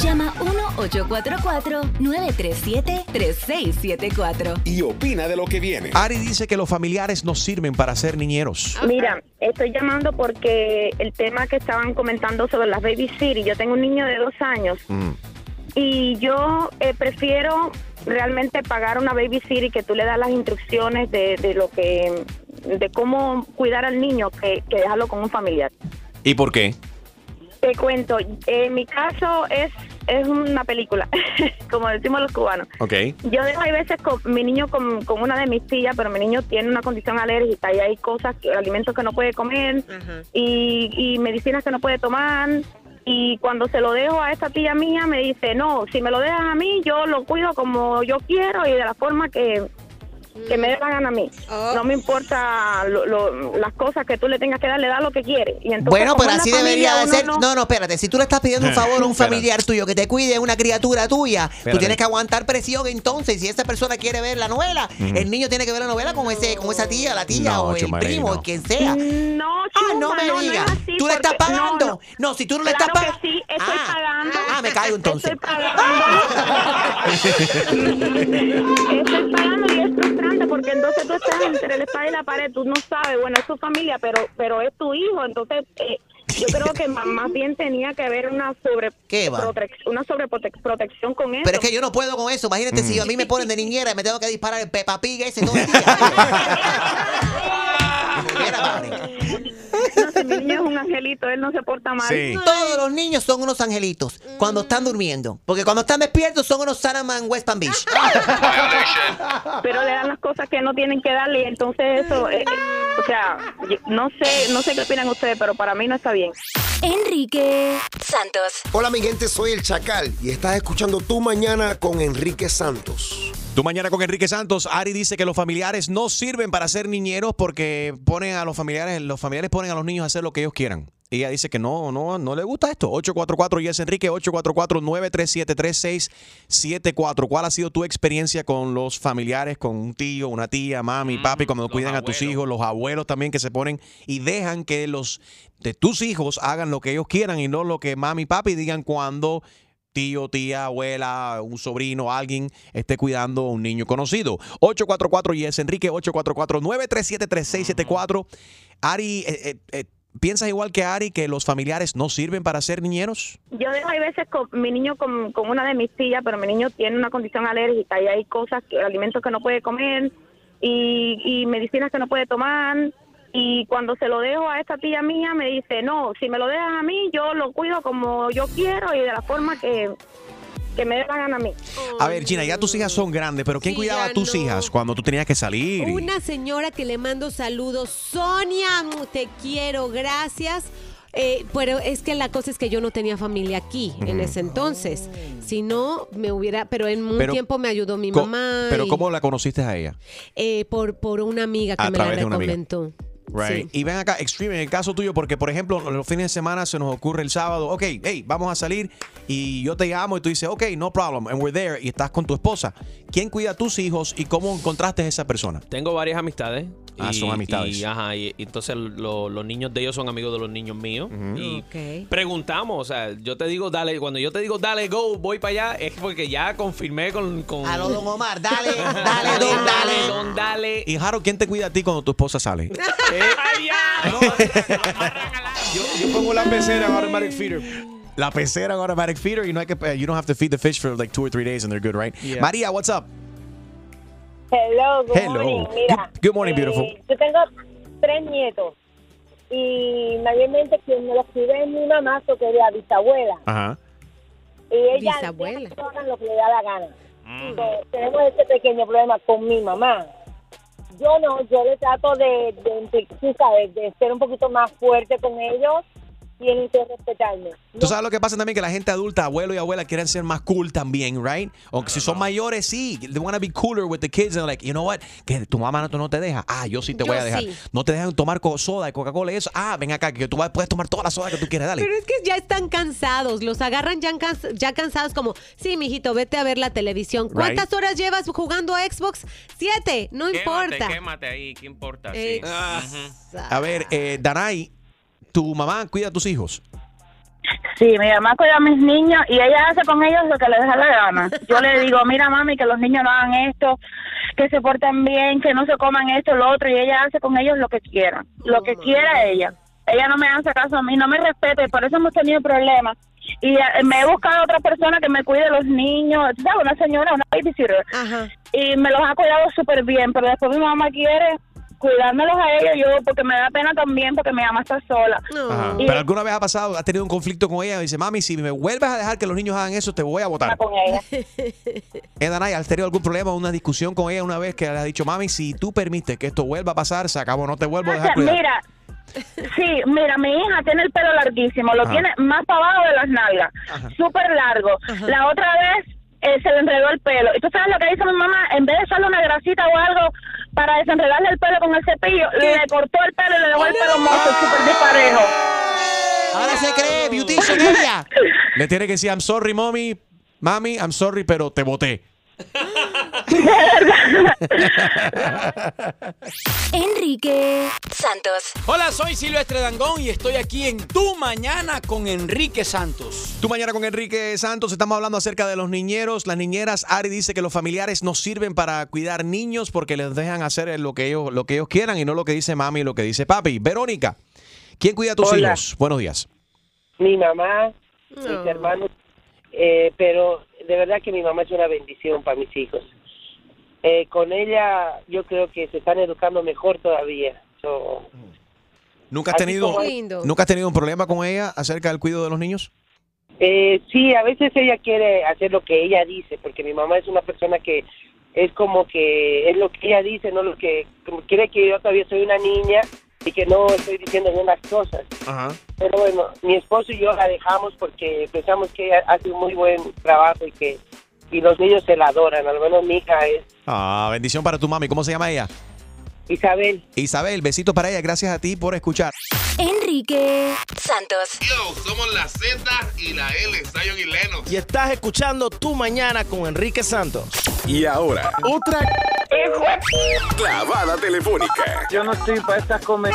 Llama 1-844-937-3674. Y opina de lo que viene. Ari dice que los familiares no sirven para ser niñeros. Mira, estoy llamando porque el tema que estaban comentando sobre las baby city, yo tengo un niño de dos años y yo eh, prefiero realmente pagar una baby city que tú le das las instrucciones de, de lo que de cómo cuidar al niño que, que dejarlo con un familiar. ¿Y por qué? Te cuento, en mi caso es es una película, como decimos los cubanos. Ok. Yo dejo hay veces con mi niño con, con una de mis tías, pero mi niño tiene una condición alérgica y hay cosas, que- alimentos que no puede comer y, y medicinas que no puede tomar. Y cuando se lo dejo a esta tía mía, me dice, no, si me lo dejas a mí, yo lo cuido como yo quiero y de la forma que, que me dé la gana a mí. No me importa lo- lo- las cosas que tú le tengas que dar, le da lo que quiere. Y entonces, Bueno, pero así familia debería de ser. no- No, no, espérate. Si tú le estás pidiendo un favor a un familiar tuyo que te cuide una criatura tuya, tú Espérate. tienes que aguantar presión. Entonces, si esa persona quiere ver la novela, Ujú. el niño tiene que ver la novela con ese, con esa tía, la tía No, o el primo, no. quien sea. No, ah, no Chuma, me no, no digas. tú le estás pagando. no. No, si tú no le Claro estás pagando. sí, estoy pagando. Ah, me caigo entonces. Estoy Estoy pagando y es frustrante porque entonces tú estás entre la espada y la pared, tú no sabes, bueno, es tu familia, pero pero es tu hijo, entonces eh, yo creo que más, bien tenía que haber una sobre una sobreprotección con eso. Pero es que yo no puedo con eso. Imagínate si a mí me ponen de niñera y me tengo que disparar el Peppa Pig ese todo el día. Mi niño es un angelito, él no se porta mal. Todos los niños son unos angelitos cuando están durmiendo. Porque cuando están despiertos son unos Sanaman West Palm Beach. pero le dan las cosas que no tienen que darle y entonces eso eh, eh, o sea no sé no sé qué opinan ustedes pero para mí no está bien Enrique Santos. Hola mi gente, soy el Chacal y estás escuchando Tu Mañana con Enrique Santos. Tu mañana con Enrique Santos. Ari dice que los familiares no sirven para ser niñeros porque ponen a los familiares, los familiares ponen a los niños a hacer lo que ellos quieran. Y ella dice que no, no, no le gusta esto. 844 y es Enrique, 844-937-3674. ¿Cuál ha sido tu experiencia con los familiares, con un tío, una tía, mami, papi, cuando cuidan a tus hijos, los abuelos también que se ponen y dejan que los de tus hijos hagan lo que ellos quieran y no lo que mami y papi digan cuando tío, tía, abuela, un sobrino, alguien esté cuidando a un niño conocido. 844 y es Enrique 844-937-3674. Ari, eh, eh, eh, ¿piensas igual que Ari que los familiares no sirven para ser niñeros? yo dejo hay veces con mi niño con, una de mis tías pero mi niño tiene una condición alérgica y hay cosas alimentos que no puede comer y medicinas que no puede tomar Y cuando se lo dejo a esta tía mía, me dice, no, si me lo dejas a mí, yo lo cuido como yo quiero y de la forma que, que me dé la gana a mí. A ver, Gina, ya tus hijas son grandes, pero ¿quién Sí, cuidaba a tus no. hijas cuando tú tenías que salir? y- Una señora que le mando saludos. Sonia, te quiero, gracias. Eh, pero es que la cosa es que yo no tenía familia aquí en ese entonces. Si no, me hubiera. Pero en un Pero- tiempo me ayudó mi mamá. Pero y, ¿cómo la conociste a ella? eh, por, por una amiga que A me la través de una amiga. recomendó. Right. Y ven acá, Extreme, en el caso tuyo, porque por ejemplo, los fines de semana se nos ocurre el sábado, ok, hey, vamos a salir y yo te llamo y tú dices, ok, no problem, and we're there y estás con tu esposa. ¿Quién cuida a tus hijos y cómo encontraste a esa persona? Tengo varias amistades. Ah, son amistades. Y, ajá, y- y entonces lo- los niños de ellos son amigos de los niños míos. Y Ok. preguntamos, o sea, yo te digo, dale, cuando yo te digo, dale, go, voy para allá, es porque ya confirmé con... con A lo don Omar, dale, dale, don, dale. don, dale. Y Jaro, ¿quién te cuida a ti cuando tu esposa sale? yo, yo pongo la pecera en automatic feeder. La pecera en automatic feeder y no hay que, you don't have to feed the fish for like two or three days and they're good, right? Yeah. María, what's up? Hello, good Hello. morning. Mira, Good- good morning, eh, beautiful. Yo tengo tres nietos y mayormente quien me los cuida es mi mamá, porque es la bisabuela. Ajá. Y ella Bisabuela. hagan lo que le da la gana. So, tenemos este pequeño problema con mi mamá. Yo no, yo le trato de, de, sabes, de ser un poquito más fuerte con ellos tienen que respetarme. Tú sabes lo que pasa también que la gente adulta, abuelo y abuela quieren ser más cool también, right? Aunque si son mayores, sí, they want to be cooler with the kids and like, you know what? Que tu mamá no, no te deja. Ah, yo sí te voy a dejar. sí. No te dejan tomar soda y Coca-Cola y eso. Ah, ven acá que tú puedes tomar toda la soda que tú quieras, dale. Pero es que ya están cansados, los agarran ya, cans- ya cansados como, sí, mijito, vete a ver la televisión. ¿Cuántas Right. horas llevas jugando a Xbox? Siete, no importa. Quémate, ahí, ¿qué importa? Sí. Ujú. A ver, eh, Danay, tu mamá cuida a tus hijos. Sí, mi mamá cuida a mis niños y ella hace con ellos lo que les da la gana. Yo le digo, mira mami, que los niños no hagan esto, que se porten bien, que no se coman esto, lo otro, y ella hace con ellos lo que quiera, lo que quiera ella. Ella no me hace caso a mí, no me respeta y por eso hemos tenido problemas. Y eh, me he buscado otra persona que me cuide los niños, sabes, una señora, una babysitter. Y me los ha cuidado súper bien, pero después mi mamá quiere cuidármelos a ellos, yo, porque me da pena también, porque mi mamá está sola. Y Pero alguna vez ha pasado, has tenido un conflicto con ella y dice, mami, si me vuelves a dejar que los niños hagan eso, te voy a votar. con ella. Eh, Danay, ¿has tenido algún problema, una discusión con ella una vez que le has dicho, mami, si tú permites que esto vuelva a pasar, se acabó, no te vuelvo a dejar cuidar? Mira, sí, mira, mi hija tiene el pelo larguísimo, lo Ajá. tiene más para abajo de las nalgas, súper largo. La otra vez eh, se le enredó el pelo. ¿Y tú sabes lo que hizo mi mamá? En vez de echarle una grasita o algo para desenredarle el pelo con el cepillo, le cortó el pelo y le dejó el pelo mozo, súper disparejo. Ahora se cree beautician ella. Le tiene que decir, I'm sorry, mommy, mami, I'm sorry, pero te voté. Enrique Santos. Hola, soy Silvestre Dangón y estoy aquí en Tu Mañana con Enrique Santos. Tu mañana con Enrique Santos, estamos hablando acerca de los niñeros. Las niñeras, Ari dice que los familiares no sirven para cuidar niños porque les dejan hacer lo que ellos, lo que ellos quieran y no lo que dice mami y lo que dice papi. Verónica, ¿quién cuida a tus Hola. hijos? Buenos días. mi mamá, mis hermanos, eh, pero de verdad que mi mamá es una bendición para mis hijos. Eh, con ella yo creo que se están educando mejor todavía. So, ¿Nunca has, tenido, como. ¿Nunca has tenido un problema con ella acerca del cuidado de los niños? eh, sí, a veces ella quiere hacer lo que ella dice, porque mi mamá es una persona que es como que es lo que ella dice, no lo que como quiere que yo todavía soy una niña y que no estoy diciendo bien las cosas. Ajá. Pero bueno, mi esposo y yo la dejamos porque pensamos que ella hace un muy buen trabajo y que y los niños se la adoran. Al menos mi hija es Ah, bendición para tu mami. ¿Cómo se llama ella? Isabel. Isabel, besito para ella. Gracias a ti por escuchar. Enrique Santos. Yo, somos la Z y la L, Zion y Lennox. Y estás escuchando Tu Mañana con Enrique Santos. Y ahora, otra clavada telefónica Yo no estoy para estas comer.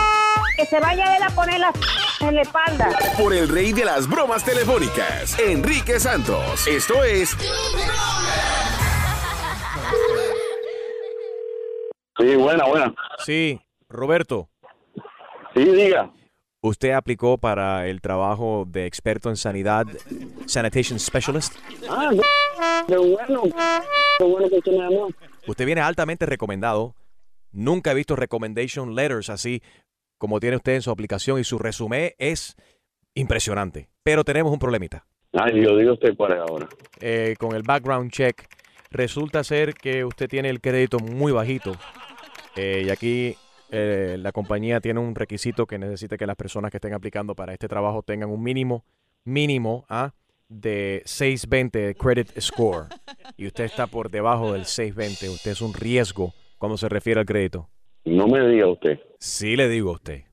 Que se vaya él a poner la en la espalda. por el rey de las bromas telefónicas, Enrique Santos. Esto es Sí, buena, buena. Sí, Roberto. Sí, diga. ¿Usted aplicó para el trabajo de experto en sanidad, Sanitation Specialist? Ah, qué bueno. Qué bueno que usted me llamó. Usted viene altamente recomendado. Nunca he visto recommendation letters así como tiene usted en su aplicación y su resumen es impresionante. Pero tenemos un problemita. Ay, Dios, diga usted cuál es ahora. Eh, con el background check, resulta ser que usted tiene el crédito muy bajito. Eh, y aquí eh, la compañía tiene un requisito que necesita que las personas que estén aplicando para este trabajo tengan un mínimo, mínimo, ¿ah? de 620 credit score. Y usted está por debajo del 620. Usted es un riesgo cuando se refiere al crédito. No me diga usted. Sí le digo a usted.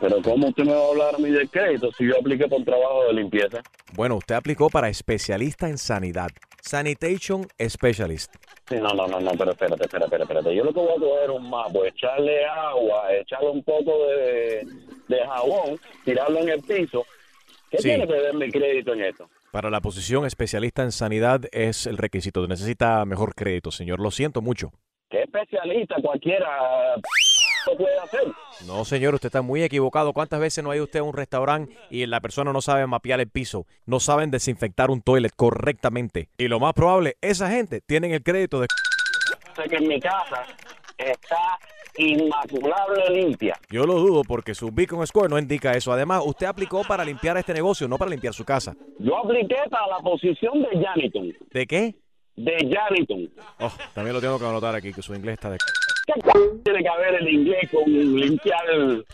Pero ¿cómo usted me va a hablar a mí de crédito si yo apliqué por trabajo de limpieza? Bueno, usted aplicó para especialista en sanidad. Sanitation Specialist. Sí, no, no, no, no, pero espérate, espérate, espérate. Yo lo que voy a coger un mapo, echarle agua, echarle un poco de, de jabón, tirarlo en el piso. ¿Qué Sí. tiene que ver mi crédito en esto? Para la posición especialista en sanidad es el requisito. Necesita mejor crédito, señor. Lo siento mucho. ¿Qué especialista cualquiera lo puede hacer? No, señor, usted está muy equivocado. ¿Cuántas veces no ha ido usted a un restaurante y la persona no sabe mapear el piso? No saben desinfectar un toilet correctamente. Y lo más probable, esa gente tienen el crédito de... Sé que en mi casa está inmaculable limpia. Yo lo dudo porque su Beacon Score no indica eso. Además, usted aplicó para limpiar este negocio, no para limpiar su casa. Yo apliqué para la posición de janitor. ¿De qué? De janitor. Oh, también lo tengo que anotar aquí, que su inglés está de... ¿Qué c- tiene que haber el inglés con limpiar el-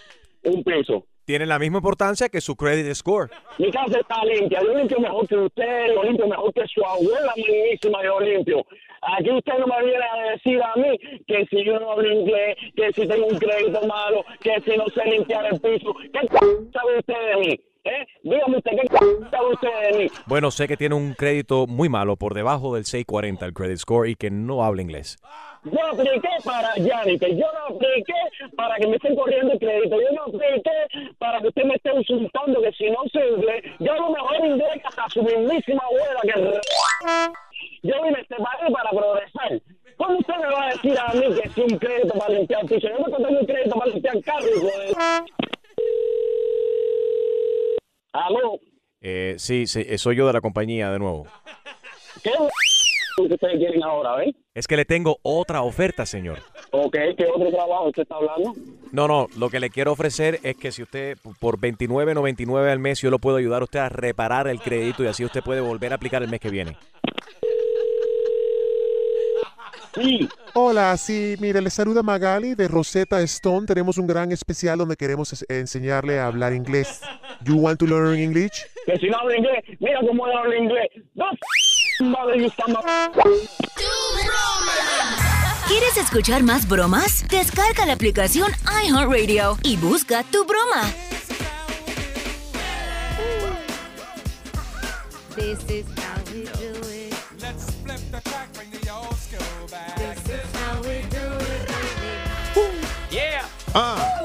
un piso? Tiene la misma importancia que su credit score. Mi casa está limpia, yo limpio mejor que usted, yo limpio mejor que su abuela mismísima, yo limpio. Aquí usted no me viene a decir a mí que si yo no hablo inglés, que si tengo un crédito malo, que si no sé limpiar el piso. ¿Qué sabe usted de mí? ¿Eh? Dígame usted, ¿qué sabe usted de mí? Bueno, sé que tiene un crédito muy malo, por debajo del 640 el credit score y que no habla inglés. Yo apliqué para janitor, yo no apliqué para que me estén corriendo el crédito, yo no apliqué para que usted me esté insultando que si no sé inglés, yo a lo mejor inglés hasta su mismísima abuela que... Yo vine a este país para progresar. ¿Cómo usted me va a decir a mí que si un crédito para limpiar el piso? Yo no tengo un crédito para limpiar carro, hijo de... Aló, Eh, sí, sí, eh, soy yo de la compañía de nuevo. ¿qué que ustedes quieren ahora, eh? Es que le tengo otra oferta, señor. Ok, ¿qué otro trabajo usted está hablando? No, no, lo que le quiero ofrecer es que si usted por 29.99 al mes yo lo puedo ayudar a usted a reparar el crédito y así usted puede volver a aplicar el mes que viene. Hola, sí, mire, le saluda Magali de Rosetta Stone. Tenemos un gran especial donde queremos es- enseñarle a hablar inglés. You want to learn English? Que si no habla inglés, mira cómo él habla inglés. No, ¿Quieres escuchar más bromas? Descarga la aplicación iHeartRadio y busca tu broma. This is how we do it. Let's flip the crack, bring the old school back. This is how we do it, baby. Yeah. Ah.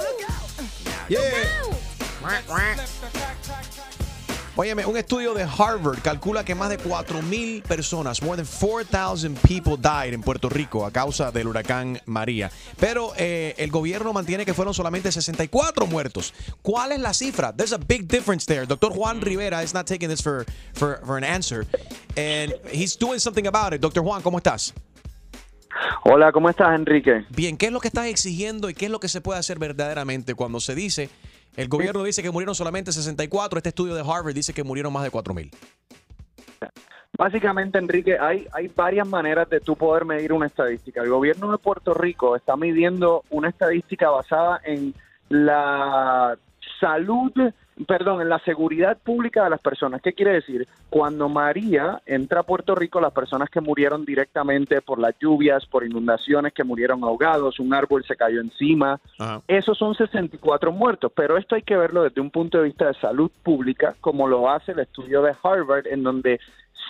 Óyeme, un estudio de Harvard calcula que más de 4.000 personas, more than 4,000 people died en Puerto Rico a causa del huracán María. Pero eh, el gobierno mantiene que fueron solamente 64 muertos. ¿Cuál es la cifra? There's a big difference there. Doctor Juan Rivera is not taking this for, for, for an answer. And he's doing something about it. Doctor Juan, ¿cómo estás? Hola, ¿cómo estás, Enrique? Bien, ¿qué es lo que estás exigiendo y qué es lo que se puede hacer verdaderamente cuando se dice, el gobierno dice que murieron solamente 64, este estudio de Harvard dice que murieron más de 4.000? Básicamente, Enrique, hay, hay varias maneras de tú poder medir una estadística. El gobierno de Puerto Rico está midiendo una estadística basada en la salud, perdón, en la seguridad pública de las personas. ¿Qué quiere decir? Cuando María entra a Puerto Rico, las personas que murieron directamente por las lluvias, por inundaciones, que murieron ahogados, un árbol se cayó encima, esos son 64 muertos, pero esto hay que verlo desde un punto de vista de salud pública, como lo hace el estudio de Harvard, en donde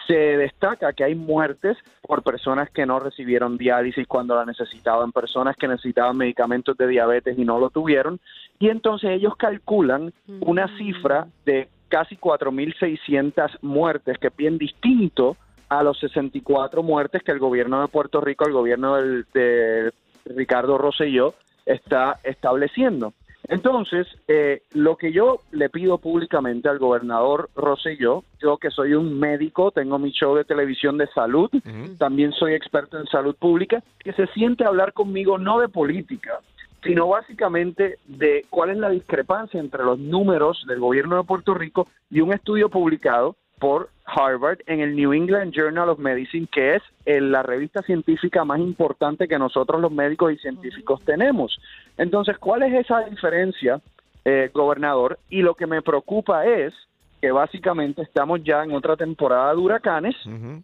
se destaca que hay muertes por personas que no recibieron diálisis cuando la necesitaban, personas que necesitaban medicamentos de diabetes y no lo tuvieron, y entonces ellos calculan una cifra de casi 4.600 muertes, que es bien distinto a los 64 muertes que el gobierno de Puerto Rico, el gobierno del- de Ricardo Rosselló, está estableciendo. Entonces, eh, lo que yo le pido públicamente al gobernador Rosselló, yo que soy un médico, tengo mi show de televisión de salud, también soy experto en salud pública, que se siente a hablar conmigo no de política, sino básicamente de cuál es la discrepancia entre los números del gobierno de Puerto Rico y un estudio publicado por Harvard en el New England Journal of Medicine, que es eh, la revista científica más importante que nosotros los médicos y científicos tenemos. Entonces, ¿cuál es esa diferencia, eh, gobernador? Y lo que me preocupa es que básicamente estamos ya en otra temporada de huracanes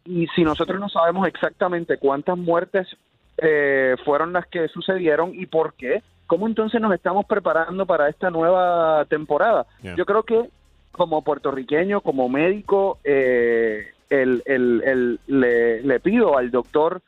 y si nosotros no sabemos exactamente cuántas muertes eh, fueron las que sucedieron y por qué, ¿cómo entonces nos estamos preparando para esta nueva temporada? Yeah. Yo creo que como puertorriqueño, como médico, eh, el, le pido al doctor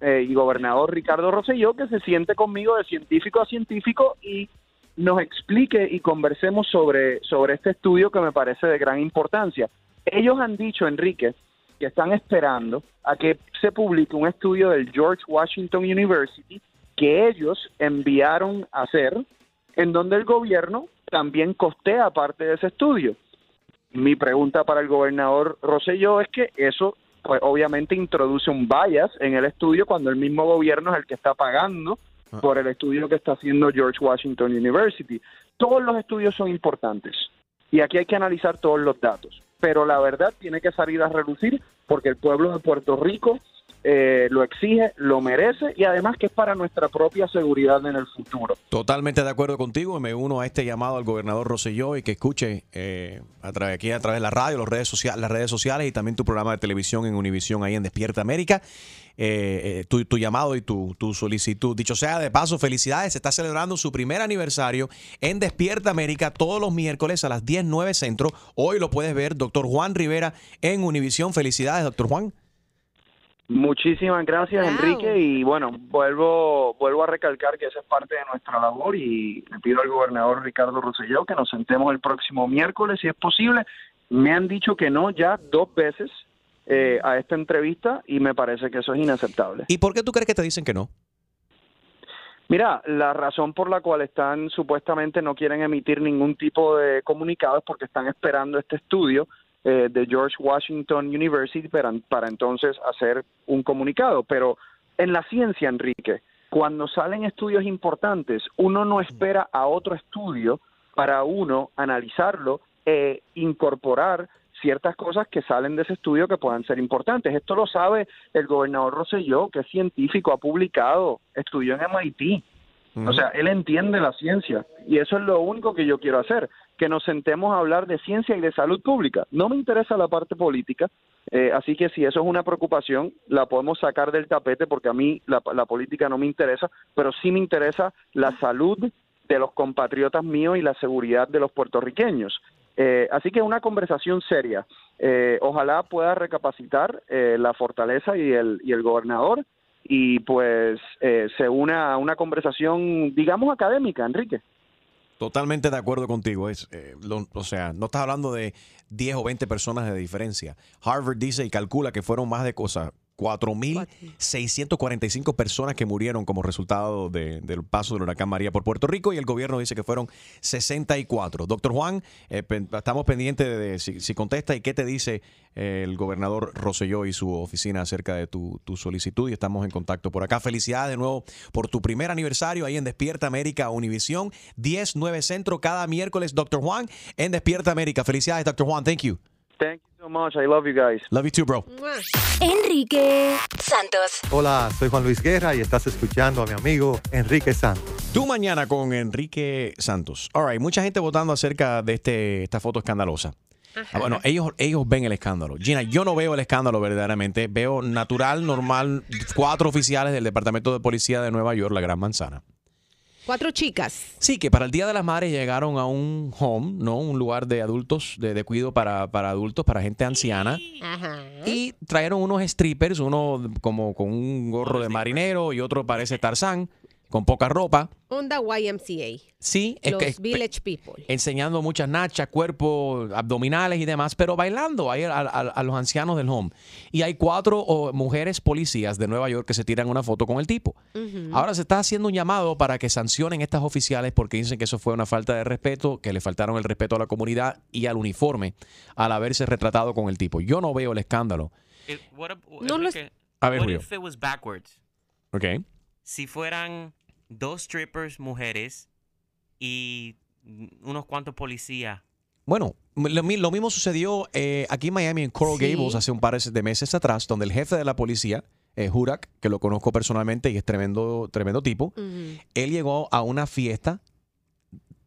eh, y gobernador Ricardo Rosselló que se siente conmigo de científico a científico y nos explique y conversemos sobre, sobre este estudio que me parece de gran importancia. Ellos han dicho, Enrique, que están esperando a que se publique un estudio del George Washington University que ellos enviaron a hacer, en donde el gobierno también costea parte de ese estudio. Mi pregunta para el gobernador Rosselló es que eso, pues obviamente introduce un bias en el estudio cuando el mismo gobierno es el que está pagando por el estudio que está haciendo George Washington University. Todos los estudios son importantes y aquí hay que analizar todos los datos, pero la verdad tiene que salir a relucir porque el pueblo de Puerto Rico eh, lo exige, lo merece y además que es para nuestra propia seguridad en el futuro. Totalmente de acuerdo contigo me uno a este llamado al gobernador Rosselló y que escuche eh, aquí a través de la radio, las redes, sociales, las redes sociales y también tu programa de televisión en Univisión ahí en Despierta América. eh, eh, tu, tu llamado y tu, tu solicitud. Dicho sea de paso, felicidades. Se está celebrando su primer aniversario en Despierta América todos los miércoles a las 10, 9 centro. Hoy lo puedes ver, doctor Juan Rivera en Univisión. Felicidades, doctor Juan. Muchísimas gracias, Enrique. Y bueno, vuelvo, vuelvo a recalcar que esa es parte de nuestra labor y le pido al gobernador Ricardo Rosselló que nos sentemos el próximo miércoles, si es posible. Me han dicho que no ya dos veces eh, a esta entrevista y me parece que eso es inaceptable. ¿Y por qué tú crees que te dicen que no? Mira, la razón por la cual están supuestamente no quieren emitir ningún tipo de comunicado es porque están esperando este estudio eh, de George Washington University para, para entonces hacer un comunicado. Pero en la ciencia, Enrique, cuando salen estudios importantes, uno no espera a otro estudio para uno analizarlo e incorporar ciertas cosas que salen de ese estudio que puedan ser importantes. Esto lo sabe el gobernador Rosselló, que es científico, ha publicado, estudió en MIT. O sea, él entiende la ciencia y eso es lo único que yo quiero hacer, que nos sentemos a hablar de ciencia y de salud pública. No me interesa la parte política, eh, así que si eso es una preocupación, la podemos sacar del tapete porque a mí la, la política no me interesa, pero sí me interesa la salud de los compatriotas míos y la seguridad de los puertorriqueños. Eh, así que una conversación seria. Eh, ojalá pueda recapacitar eh, la fortaleza y el, y el gobernador y pues eh, se una una conversación, digamos, académica, Enrique. Totalmente de acuerdo contigo. Es, eh, lo- o sea, no estás hablando de 10 o 20 personas de diferencia. Harvard dice y calcula que fueron más de cosas. 4.645 personas que murieron como resultado de- del paso del huracán María por Puerto Rico y el gobierno dice que fueron 64. Doctor Juan, eh, estamos pendientes de, si, contesta y qué te dice eh, el gobernador Rosselló y su oficina acerca de tu, tu solicitud y estamos en contacto por acá. Felicidades de nuevo por tu primer aniversario ahí en Despierta América Univisión, 10, 9 Centro, cada miércoles, Doctor Juan en Despierta América. Felicidades, Doctor Juan. Thank you. Thank you so much. I love you guys. Love you too, bro. Enrique Santos. Hola, soy Juan Luis Guerra y estás escuchando a mi amigo Enrique Santos. Tu mañana con Enrique Santos. All right, mucha gente votando acerca de este, esta foto escandalosa. Ah, bueno, ellos, ellos ven el escándalo. Gina, yo no veo el escándalo verdaderamente. Veo natural, normal, cuatro oficiales del Departamento de Policía de Nueva York, la Gran Manzana. Cuatro chicas. Sí, que para el Día de las Madres llegaron a un home, ¿no? Un lugar de adultos, de, de cuido para, para adultos, para gente anciana. Ajá. Y trajeron unos strippers, uno como con un gorro de marinero y otro parece Tarzán, con poca ropa. Onda YMCA. Sí, es Los que- Village People. enseñando muchas nachas, cuerpos, abdominales y demás, pero bailando ahí a, a- a los ancianos del home. Y hay cuatro oh, mujeres policías de Nueva York que se tiran una foto con el tipo. Ahora se está haciendo un llamado para que sancionen estas oficiales porque dicen que eso fue una falta de respeto, que le faltaron el respeto a la comunidad y al uniforme al haberse retratado con el tipo. Yo no veo el escándalo. It- what ab- No lo Enrique, A ver, what Julio. if it was backwards? ¿Ok? Si fueran dos strippers mujeres y unos cuantos policías. Bueno, lo, mi- lo mismo sucedió eh, aquí en Miami, en Coral Sí. Gables, hace un par de meses atrás, donde el jefe de la policía, eh, Hurak, que lo conozco personalmente y es tremendo, tremendo tipo, él llegó a una fiesta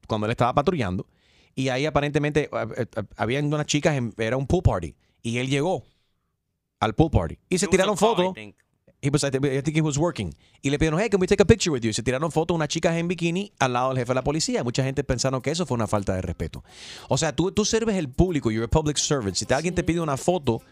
cuando él estaba patrullando y ahí aparentemente eh, eh, habían unas chicas, en- era un pool party y él llegó al pool party y se It tiraron fotos. He was, I think he was working. Y le pidieron, hey, can we take a picture with you? Se tiraron fotos unas chicas en bikini al lado del jefe de la policía. Mucha gente pensaron que eso fue una falta de respeto. O sea, tú, tú sirves el público, you're a public servant. Si te- alguien te pide una foto,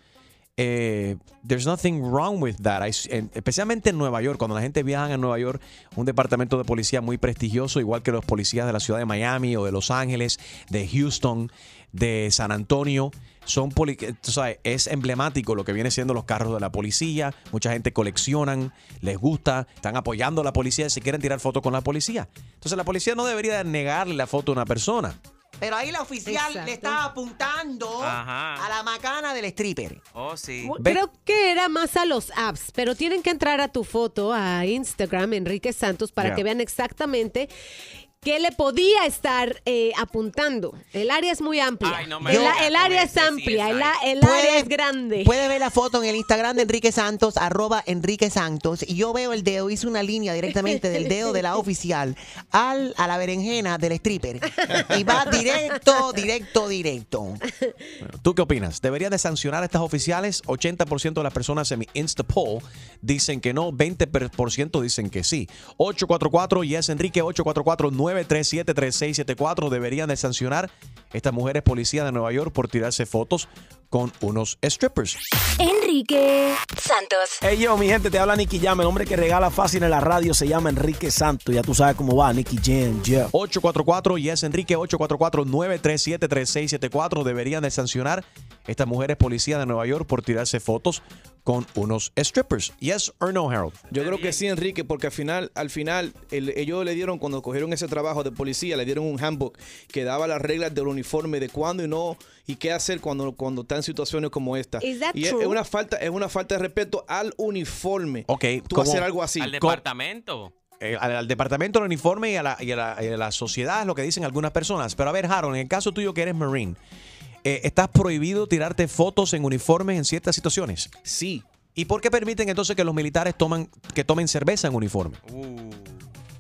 eh, there's nothing wrong with that. Especialmente en Nueva York, cuando la gente viaja a Nueva York, un departamento de policía muy prestigioso, igual que los policías de la ciudad de Miami o de Los Ángeles, de Houston, de San Antonio. Son poli- tú sabes, es emblemático lo que viene siendo los carros de la policía. Mucha gente coleccionan, les gusta, están apoyando a la policía si quieren tirar fotos con la policía. Entonces la policía no debería negarle la foto a una persona. Pero ahí la oficial Exacto. le estaba apuntando Ajá. a la macana del stripper. Oh, sí. Creo que era más a los apps, pero tienen que entrar a tu foto a Instagram, Enrique Santos, para que vean exactamente qué le podía estar eh, apuntando. El área es muy amplia. Ay, no me el, el área es amplia, el, área es grande. Puede ver la foto en el Instagram de Enrique Santos, arroba Enrique Santos. Y yo veo el dedo, hice una línea directamente del dedo de la oficial al, a la berenjena del stripper. Y va directo, directo, directo. ¿Tú qué opinas? ¿Deberían de sancionar a estas oficiales? 80% de las personas en mi Insta poll dicen que no, 20% dicen que sí. 844 y es Enrique 844-937-3674. Deberían de sancionar estas mujeres policías de Nueva York por tirarse fotos con unos strippers. Enrique Santos. Hey yo, mi gente, te habla Nicky Jam. El hombre que regala fácil en la radio se llama Enrique Santos. Ya tú sabes cómo va, Nicky Jam, yeah. 844 y es Enrique 844-937-3674. Deberían de sancionar estas mujeres policías de Nueva York por tirarse fotos con unos strippers. Yes or no, Harold? Yo creo que sí, Enrique, porque al final, al final, el- ellos le dieron, cuando cogieron ese trabajo de policía, le dieron un handbook que daba las reglas del uniforme de cuándo y no, y qué hacer cuando, cuando está en situaciones como esta. Is that y es, true? es una falta, es una falta de respeto al uniforme. Ok, Tú hacer algo así. Al departamento. eh, al, al departamento del uniforme y a, la, y a la- y a la sociedad es lo que dicen algunas personas. Pero a ver, Harold, en el caso tuyo que eres Marine, eh, ¿estás prohibido tirarte fotos en uniformes en ciertas situaciones? Sí. ¿Y por qué permiten entonces que los militares toman, que tomen cerveza en uniforme?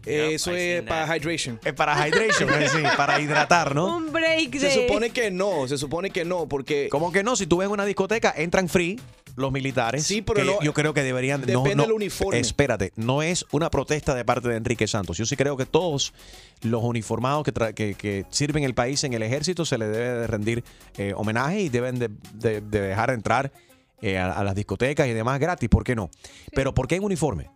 Eh, eso es para hydration. Es para hydration, es decir, para hidratar, ¿no? Un break Se supone que no, se supone que no, porque... Como que no, si tú ves una discoteca, entran free los militares. Sí, pero que no- Yo creo que deberían. no, depende no, del uniforme. Espérate, no es una protesta de parte de Enrique Santos. Yo sí creo que todos los uniformados que, tra- que, que sirven el país en el ejército se les debe de rendir eh, homenaje y deben de, de- de dejar entrar eh, a, a las discotecas y demás gratis. ¿Por qué no? Pero ¿por qué en uniforme?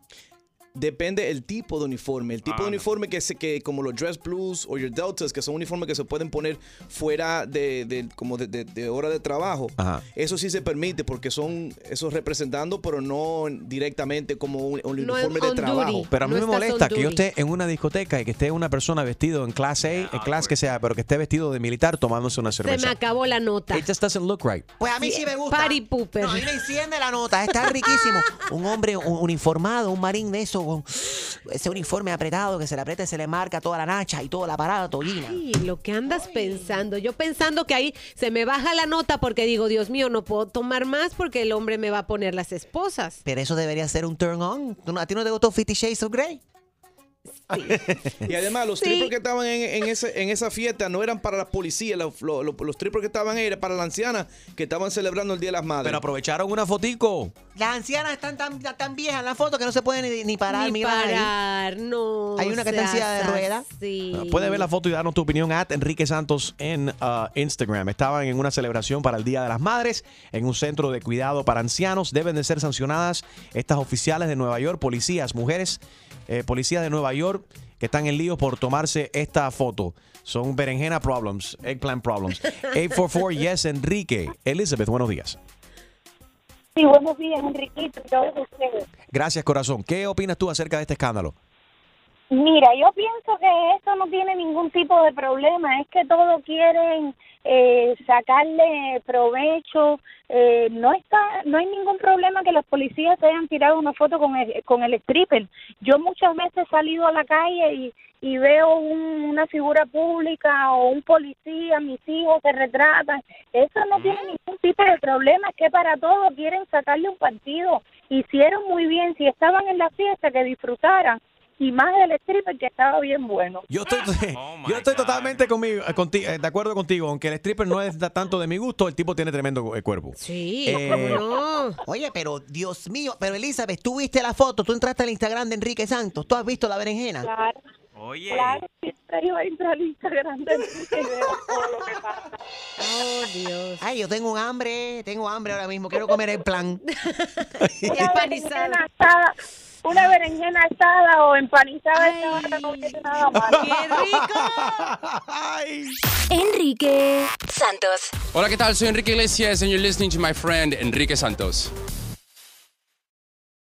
Depende el tipo de uniforme. El tipo Ah, de no. uniforme que, se, que como los dress blues o your deltas, que son uniformes que se pueden poner fuera de, de- como de, de- de hora de trabajo. Ajá. Eso sí se permite porque son esos representando, pero no directamente como un, un No uniforme de trabajo. duty. Pero a mí No me molesta que yo esté en una discoteca y que esté una persona vestido en clase A, en clase que sea, pero que esté vestido de militar tomándose una Se cerveza. me acabó la nota. It just doesn't look right. Pues a mí sí me gusta. Party pooper. No, a mí me enciende la nota, está riquísimo. Un hombre un- uniformado, un marín de eso, con ese uniforme apretado que se le aprieta y se le marca toda la nacha y todo el aparato, Gina. Ay, lo que andas pensando. Yo pensando que ahí se me baja la nota porque digo, Dios mío, no puedo tomar más porque el hombre me va a poner las esposas. Pero eso debería ser un turn on. ¿Tú no- ¿A ti no te gustó Fifty Shades of Grey? Y además, los Sí. strippers que estaban en, en ese, en esa fiesta no eran para las policías. Los, los, los- los strippers que estaban ahí eran para las ancianas que estaban celebrando el Día de las Madres. Pero aprovecharon una fotico. Las ancianas están tan, tan viejas en la foto que no se pueden ni, ni parar. Ni ahí. parar, no. Hay una que está en silla de ruedas. Ah, Puedes ver la foto y darnos tu opinión at Enrique Santos en ah, Instagram. Estaban en una celebración para el Día de las Madres en un centro de cuidado para ancianos. Deben de ser sancionadas estas oficiales de Nueva York, policías, mujeres, eh, policías de Nueva York que están en lío por tomarse esta foto. Son berenjena problems, eggplant problems. 844 yes Enrique. Elizabeth, buenos días. Sí, buenos días, Enriquito, y todos ustedes. Gracias, corazón. ¿Qué opinas tú acerca de este escándalo? Mira, yo pienso que esto no tiene ningún tipo de problema, es que todos quieren eh, sacarle provecho. Eh, no está, no hay ningún problema que los policías se hayan tirado una foto con el, con el stripper. Yo muchas veces he salido a la calle y, y veo un- una figura pública o un policía, mis hijos se retratan. Eso no tiene ningún tipo de problema, es que para todo quieren sacarle un partido. Hicieron muy bien, si estaban en la fiesta, que disfrutaran. Y más del stripper que estaba bien bueno. Yo estoy, yo estoy totalmente conmigo, eh, conti- eh, de acuerdo contigo, aunque el stripper no es tanto de mi gusto, el tipo tiene tremendo eh, cuerpo. Sí, Eh, Oye, pero Dios mío, pero Elizabeth, tú viste la foto, tú entraste al Instagram de Enrique Santos, tú has visto la berenjena. Claro. Oye. Claro, siempre yo entro al Instagram de Enrique y veo todo lo que pasa. Oh, Dios. Ay, yo tengo un hambre, tengo hambre ahora mismo, quiero comer el plan. Una berenjena asada, una berenjena asada o empanizada hora no viene nada mal. Enrique Santos. Hola, ¿qué tal? Soy Enrique Iglesias and you're listening to my friend Enrique Santos.